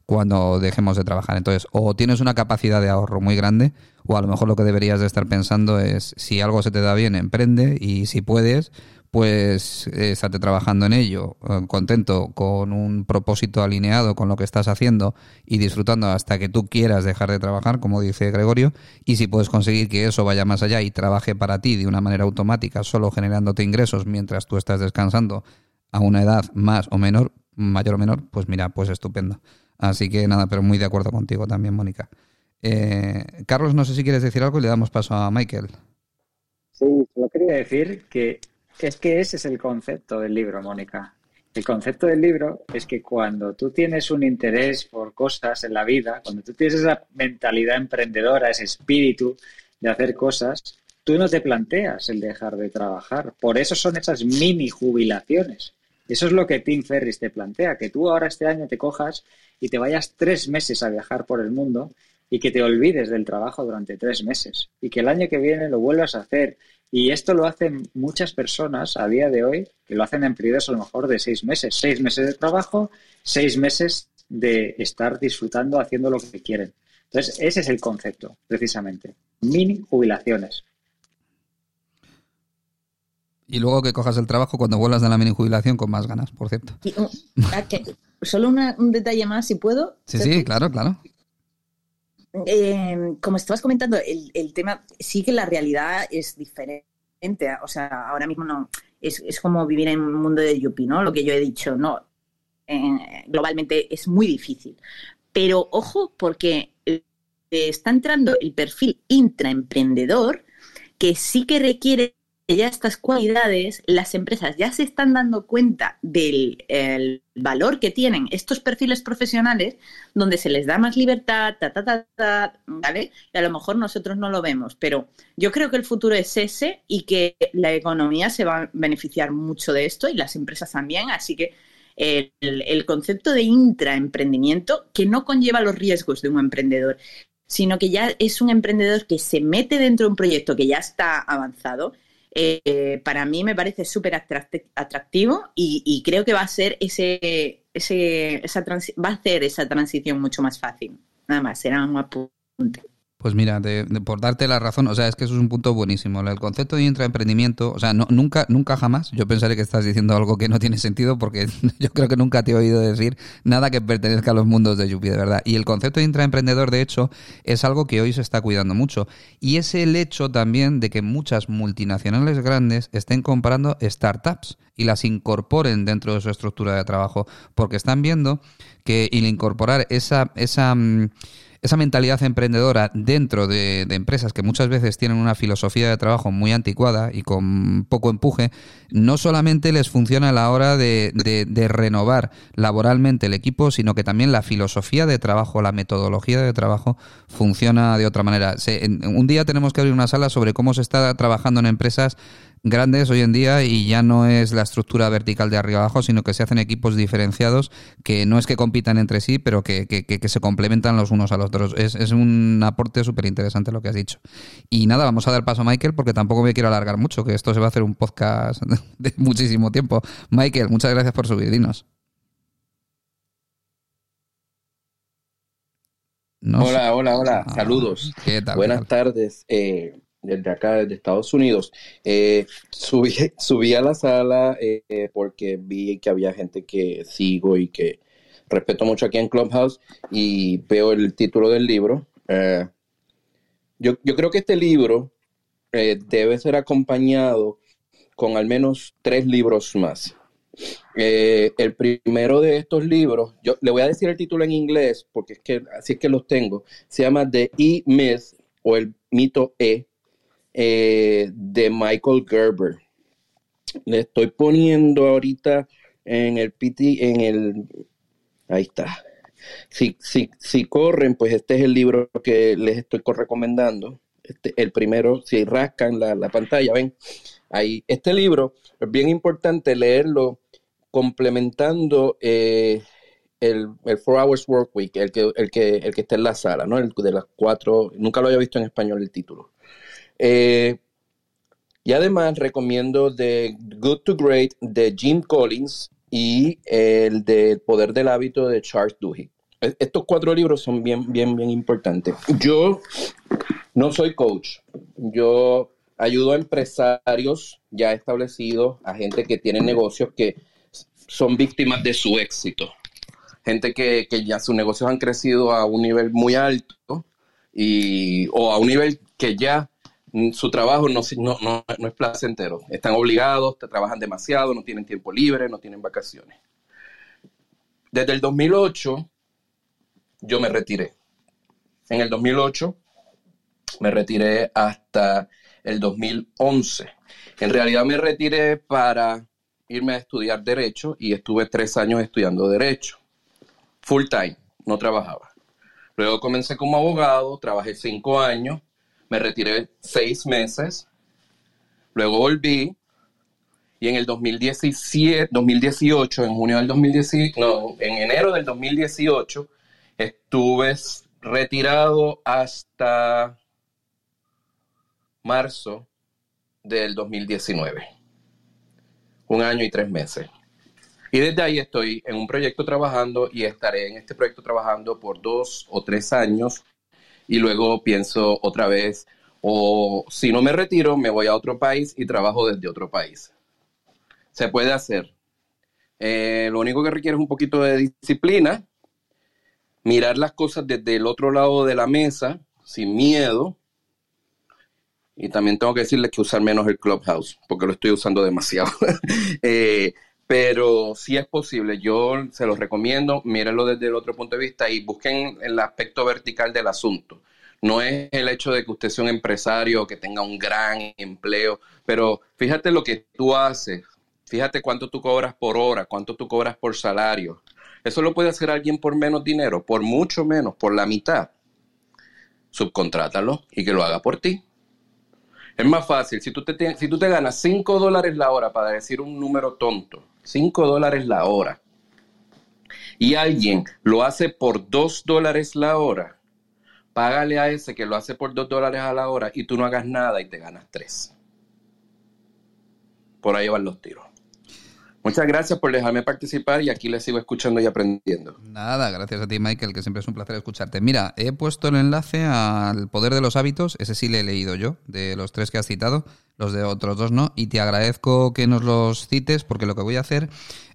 Speaker 2: cuando dejemos de trabajar. Entonces, o tienes una capacidad de ahorro muy grande, o a lo mejor lo que deberías de estar pensando es si algo se te da bien, emprende, y si puedes, pues eh, estate trabajando en ello, eh, contento, con un propósito alineado con lo que estás haciendo y disfrutando hasta que tú quieras dejar de trabajar, como dice Gregorio, y si puedes conseguir que eso vaya más allá y trabaje para ti de una manera automática, solo generándote ingresos mientras tú estás descansando a una edad más o menor, mayor o menor, pues mira, pues estupendo. Así que nada, pero muy de acuerdo contigo también, Mónica. Eh, Carlos, no sé si quieres decir algo y le damos paso a Michael.
Speaker 7: Sí, solo quería decir que es que ese es el concepto del libro, Mónica. El concepto del libro es que cuando tú tienes un interés por cosas en la vida, cuando tú tienes esa mentalidad emprendedora, ese espíritu de hacer cosas, tú no te planteas el dejar de trabajar. Por eso son esas mini jubilaciones. Eso es lo que Tim Ferris te plantea, que tú ahora este año te cojas y te vayas tres meses a viajar por el mundo y que te olvides del trabajo durante tres meses y que el año que viene lo vuelvas a hacer. Y esto lo hacen muchas personas a día de hoy, que lo hacen en periodos a lo mejor de seis meses. Seis meses de trabajo, seis meses de estar disfrutando haciendo lo que quieren. Entonces, ese es el concepto, precisamente. Mini jubilaciones.
Speaker 2: Y luego que cojas el trabajo cuando vuelvas de la mini jubilación con más ganas, por cierto.
Speaker 5: Ah, solo un detalle más, si puedo.
Speaker 2: Sí, sí, claro, claro.
Speaker 5: Eh, como estabas comentando, el, tema, sí que la realidad es diferente. O sea, ahora mismo no. Es, como vivir en un mundo de Yuppie, ¿no? Lo que yo he dicho, no. globalmente es muy difícil. Pero ojo, porque está entrando el perfil intraemprendedor que sí que requiere ya estas cualidades, las empresas ya se están dando cuenta del valor que tienen estos perfiles profesionales, donde se les da más libertad, ta, ta, ta, ta, ¿vale? Y a lo mejor nosotros no lo vemos, pero yo creo que el futuro es ese y que la economía se va a beneficiar mucho de esto y las empresas también, así que el, el concepto de intraemprendimiento que no conlleva los riesgos de un emprendedor, sino que ya es un emprendedor que se mete dentro de un proyecto que ya está avanzado eh, para mí me parece súper atractivo y, creo que va a ser ese, ese esa va a hacer esa transición mucho más fácil. Nada más, será un apunte.
Speaker 2: Pues mira, por darte la razón, o sea, es que eso es un punto buenísimo. El concepto de intraemprendimiento, o sea, no, nunca, nunca jamás, yo pensaré que estás diciendo algo que no tiene sentido porque yo creo que nunca te he oído decir nada que pertenezca a los mundos de Yupi, de verdad. Y el concepto de intraemprendedor, de hecho, es algo que hoy se está cuidando mucho. Y es el hecho también de que muchas multinacionales grandes estén comprando startups y las incorporen dentro de su estructura de trabajo, porque están viendo que el incorporar esa, esa mm, esa mentalidad emprendedora dentro de, empresas que muchas veces tienen una filosofía de trabajo muy anticuada y con poco empuje, no solamente les funciona a la hora de, renovar laboralmente el equipo, sino que también la filosofía de trabajo, la metodología de trabajo funciona de otra manera. un día tenemos que abrir una sala sobre cómo se está trabajando en empresas grandes hoy en día y ya no es la estructura vertical de arriba abajo, sino que se hacen equipos diferenciados que no es que compitan entre sí, pero que, que, se complementan los unos a los otros. Es, es un aporte súper interesante lo que has dicho. Y nada, vamos a dar paso a Michael porque tampoco me quiero alargar mucho, que esto se va a hacer un podcast de muchísimo tiempo. Michael, muchas gracias por subir, dinos.
Speaker 8: hola, hola, hola, ah, saludos. Buenas tardes. Eh, desde acá, desde Estados Unidos. Eh, subí, subí a la sala eh, porque vi que había gente que sigo y que respeto mucho aquí en Clubhouse y veo el título del libro. Eh, yo, yo, creo que este libro debe ser acompañado con al menos tres libros más. el primero de estos libros, yo le voy a decir el título en inglés porque es que así es que los tengo. Se llama The E-Myth o el mito E eh, de Michael Gerber. Le estoy poniendo ahorita en el PT, en el... Ahí está. Si, si, si corren, pues este es el libro que les estoy recomendando. Este, el primero, si rascan la, la pantalla, ven, ahí. Este libro es bien importante leerlo complementando eh, el, el Four Hours Work Week, el que, el, que, el que está en la sala, ¿no? El de las cuatro, nunca lo había visto en español el título. Eh, y además recomiendo The Good to Great de Jim Collins y el del Poder del Hábito de Charles Duhigg. E, estos cuatro libros son bien, bien, bien importantes. Yo no soy coach. Yo ayudo a empresarios ya establecidos, a gente que tiene negocios que son víctimas de su éxito. Gente que, que ya sus negocios han crecido a un nivel muy alto y, o a un nivel que ya su trabajo no, es placentero. Están obligados, trabajan demasiado, no tienen tiempo libre, no tienen vacaciones. Desde el 2008 yo me retiré. En el 2008 me retiré hasta el 2011. En realidad me retiré para irme a estudiar derecho y estuve tres años estudiando derecho, full time, no trabajaba. Luego comencé como abogado, trabajé cinco años, me retiré seis meses, luego volví y en el 2017, 2018, en junio del 2018, no, en enero del 2018, estuve retirado hasta marzo del 2019. Un año y tres meses. Y desde ahí estoy en un proyecto trabajando y estaré en este proyecto trabajando por dos o tres años y luego pienso otra vez, o si no me retiro, me voy a otro país y trabajo desde otro país. Se puede hacer. Eh, lo único que requiere es un poquito de disciplina, mirar las cosas desde el otro lado de la mesa, sin miedo. Y también tengo que decirles que usar menos el Clubhouse, porque lo estoy usando demasiado. Eh, pero si es posible, yo se los recomiendo, mírenlo desde el otro punto de vista y busquen el aspecto vertical del asunto. No es el hecho de que usted sea un empresario que tenga un gran empleo, pero fíjate lo que tú haces, fíjate cuánto tú cobras por hora, cuánto tú cobras por salario, eso lo puede hacer alguien por menos dinero, por mucho menos, por la mitad. Subcontrátalo y que lo haga por ti. Es más fácil, si tú te, si tú te ganas 5 dólares la hora, para decir un número tonto, 5 dólares la hora, y alguien lo hace por 2 dólares la hora, págale a ese que lo hace por 2 dólares a la hora y tú no hagas nada y te ganas 3. Por ahí van los tiros. Muchas gracias por dejarme participar y aquí les sigo escuchando y aprendiendo.
Speaker 2: Nada, gracias a ti Michael, que siempre es un placer escucharte. Mira, he puesto el enlace al Poder de los Hábitos, ese sí le he leído yo, de los tres que has citado, los de otros dos no, y te agradezco que nos los cites porque lo que voy a hacer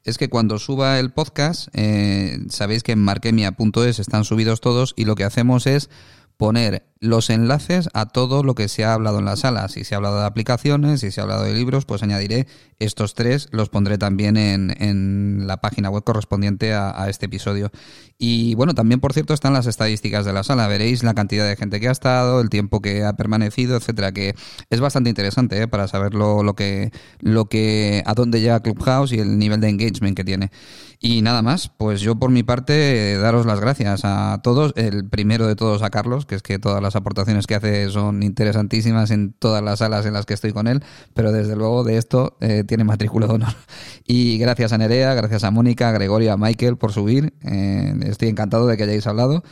Speaker 2: es que cuando suba el podcast, eh, sabéis que en marquemia.es están subidos todos y lo que hacemos es poner los enlaces a todo lo que se ha hablado en la sala. Si se ha hablado de aplicaciones, si se ha hablado de libros, pues añadiré estos tres, los pondré también en, la página web correspondiente a, este episodio. Y bueno, también por cierto están las estadísticas de la sala. Veréis la cantidad de gente que ha estado, el tiempo que ha permanecido, etcétera, que es bastante interesante ¿eh? para saber lo, que, lo que, a dónde llega Clubhouse y el nivel de engagement que tiene. Y nada más, pues yo por mi parte daros las gracias a todos. El primero de todos a Carlos, que es que todas las aportaciones que hace son interesantísimas en todas las salas en las que estoy con él, pero desde luego de esto eh, tiene matrícula de honor. Y gracias a Nerea, gracias a Mónica, a Gregorio, a Michael por subir. Eh, estoy encantado de que hayáis hablado.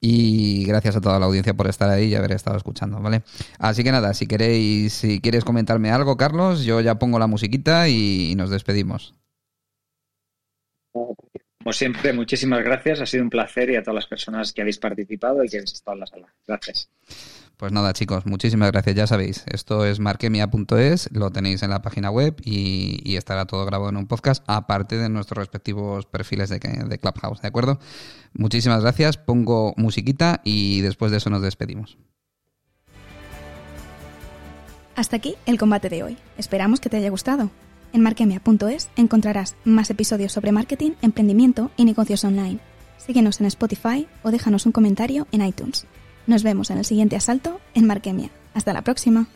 Speaker 2: Y gracias a toda la audiencia por estar ahí y haber estado escuchando, ¿vale? Así que nada, si queréis, si quieres comentarme algo, Carlos, yo ya pongo la musiquita y nos despedimos.
Speaker 7: Como siempre, muchísimas gracias. Ha sido un placer y a todas las personas que habéis participado y que habéis estado en la sala. Gracias.
Speaker 2: Pues nada, chicos, muchísimas gracias. Ya sabéis, esto es marquemia.es, lo tenéis en la página web y, estará todo grabado en un podcast, aparte de nuestros respectivos perfiles de, de Clubhouse, ¿de acuerdo? Muchísimas gracias. Pongo musiquita y después de eso nos despedimos.
Speaker 1: Hasta aquí el combate de hoy. Esperamos que te haya gustado. En marquemia.es encontrarás más episodios sobre marketing, emprendimiento y negocios online. Síguenos en Spotify o déjanos un comentario en iTunes. Nos vemos en el siguiente asalto en Marquemia. Hasta la próxima.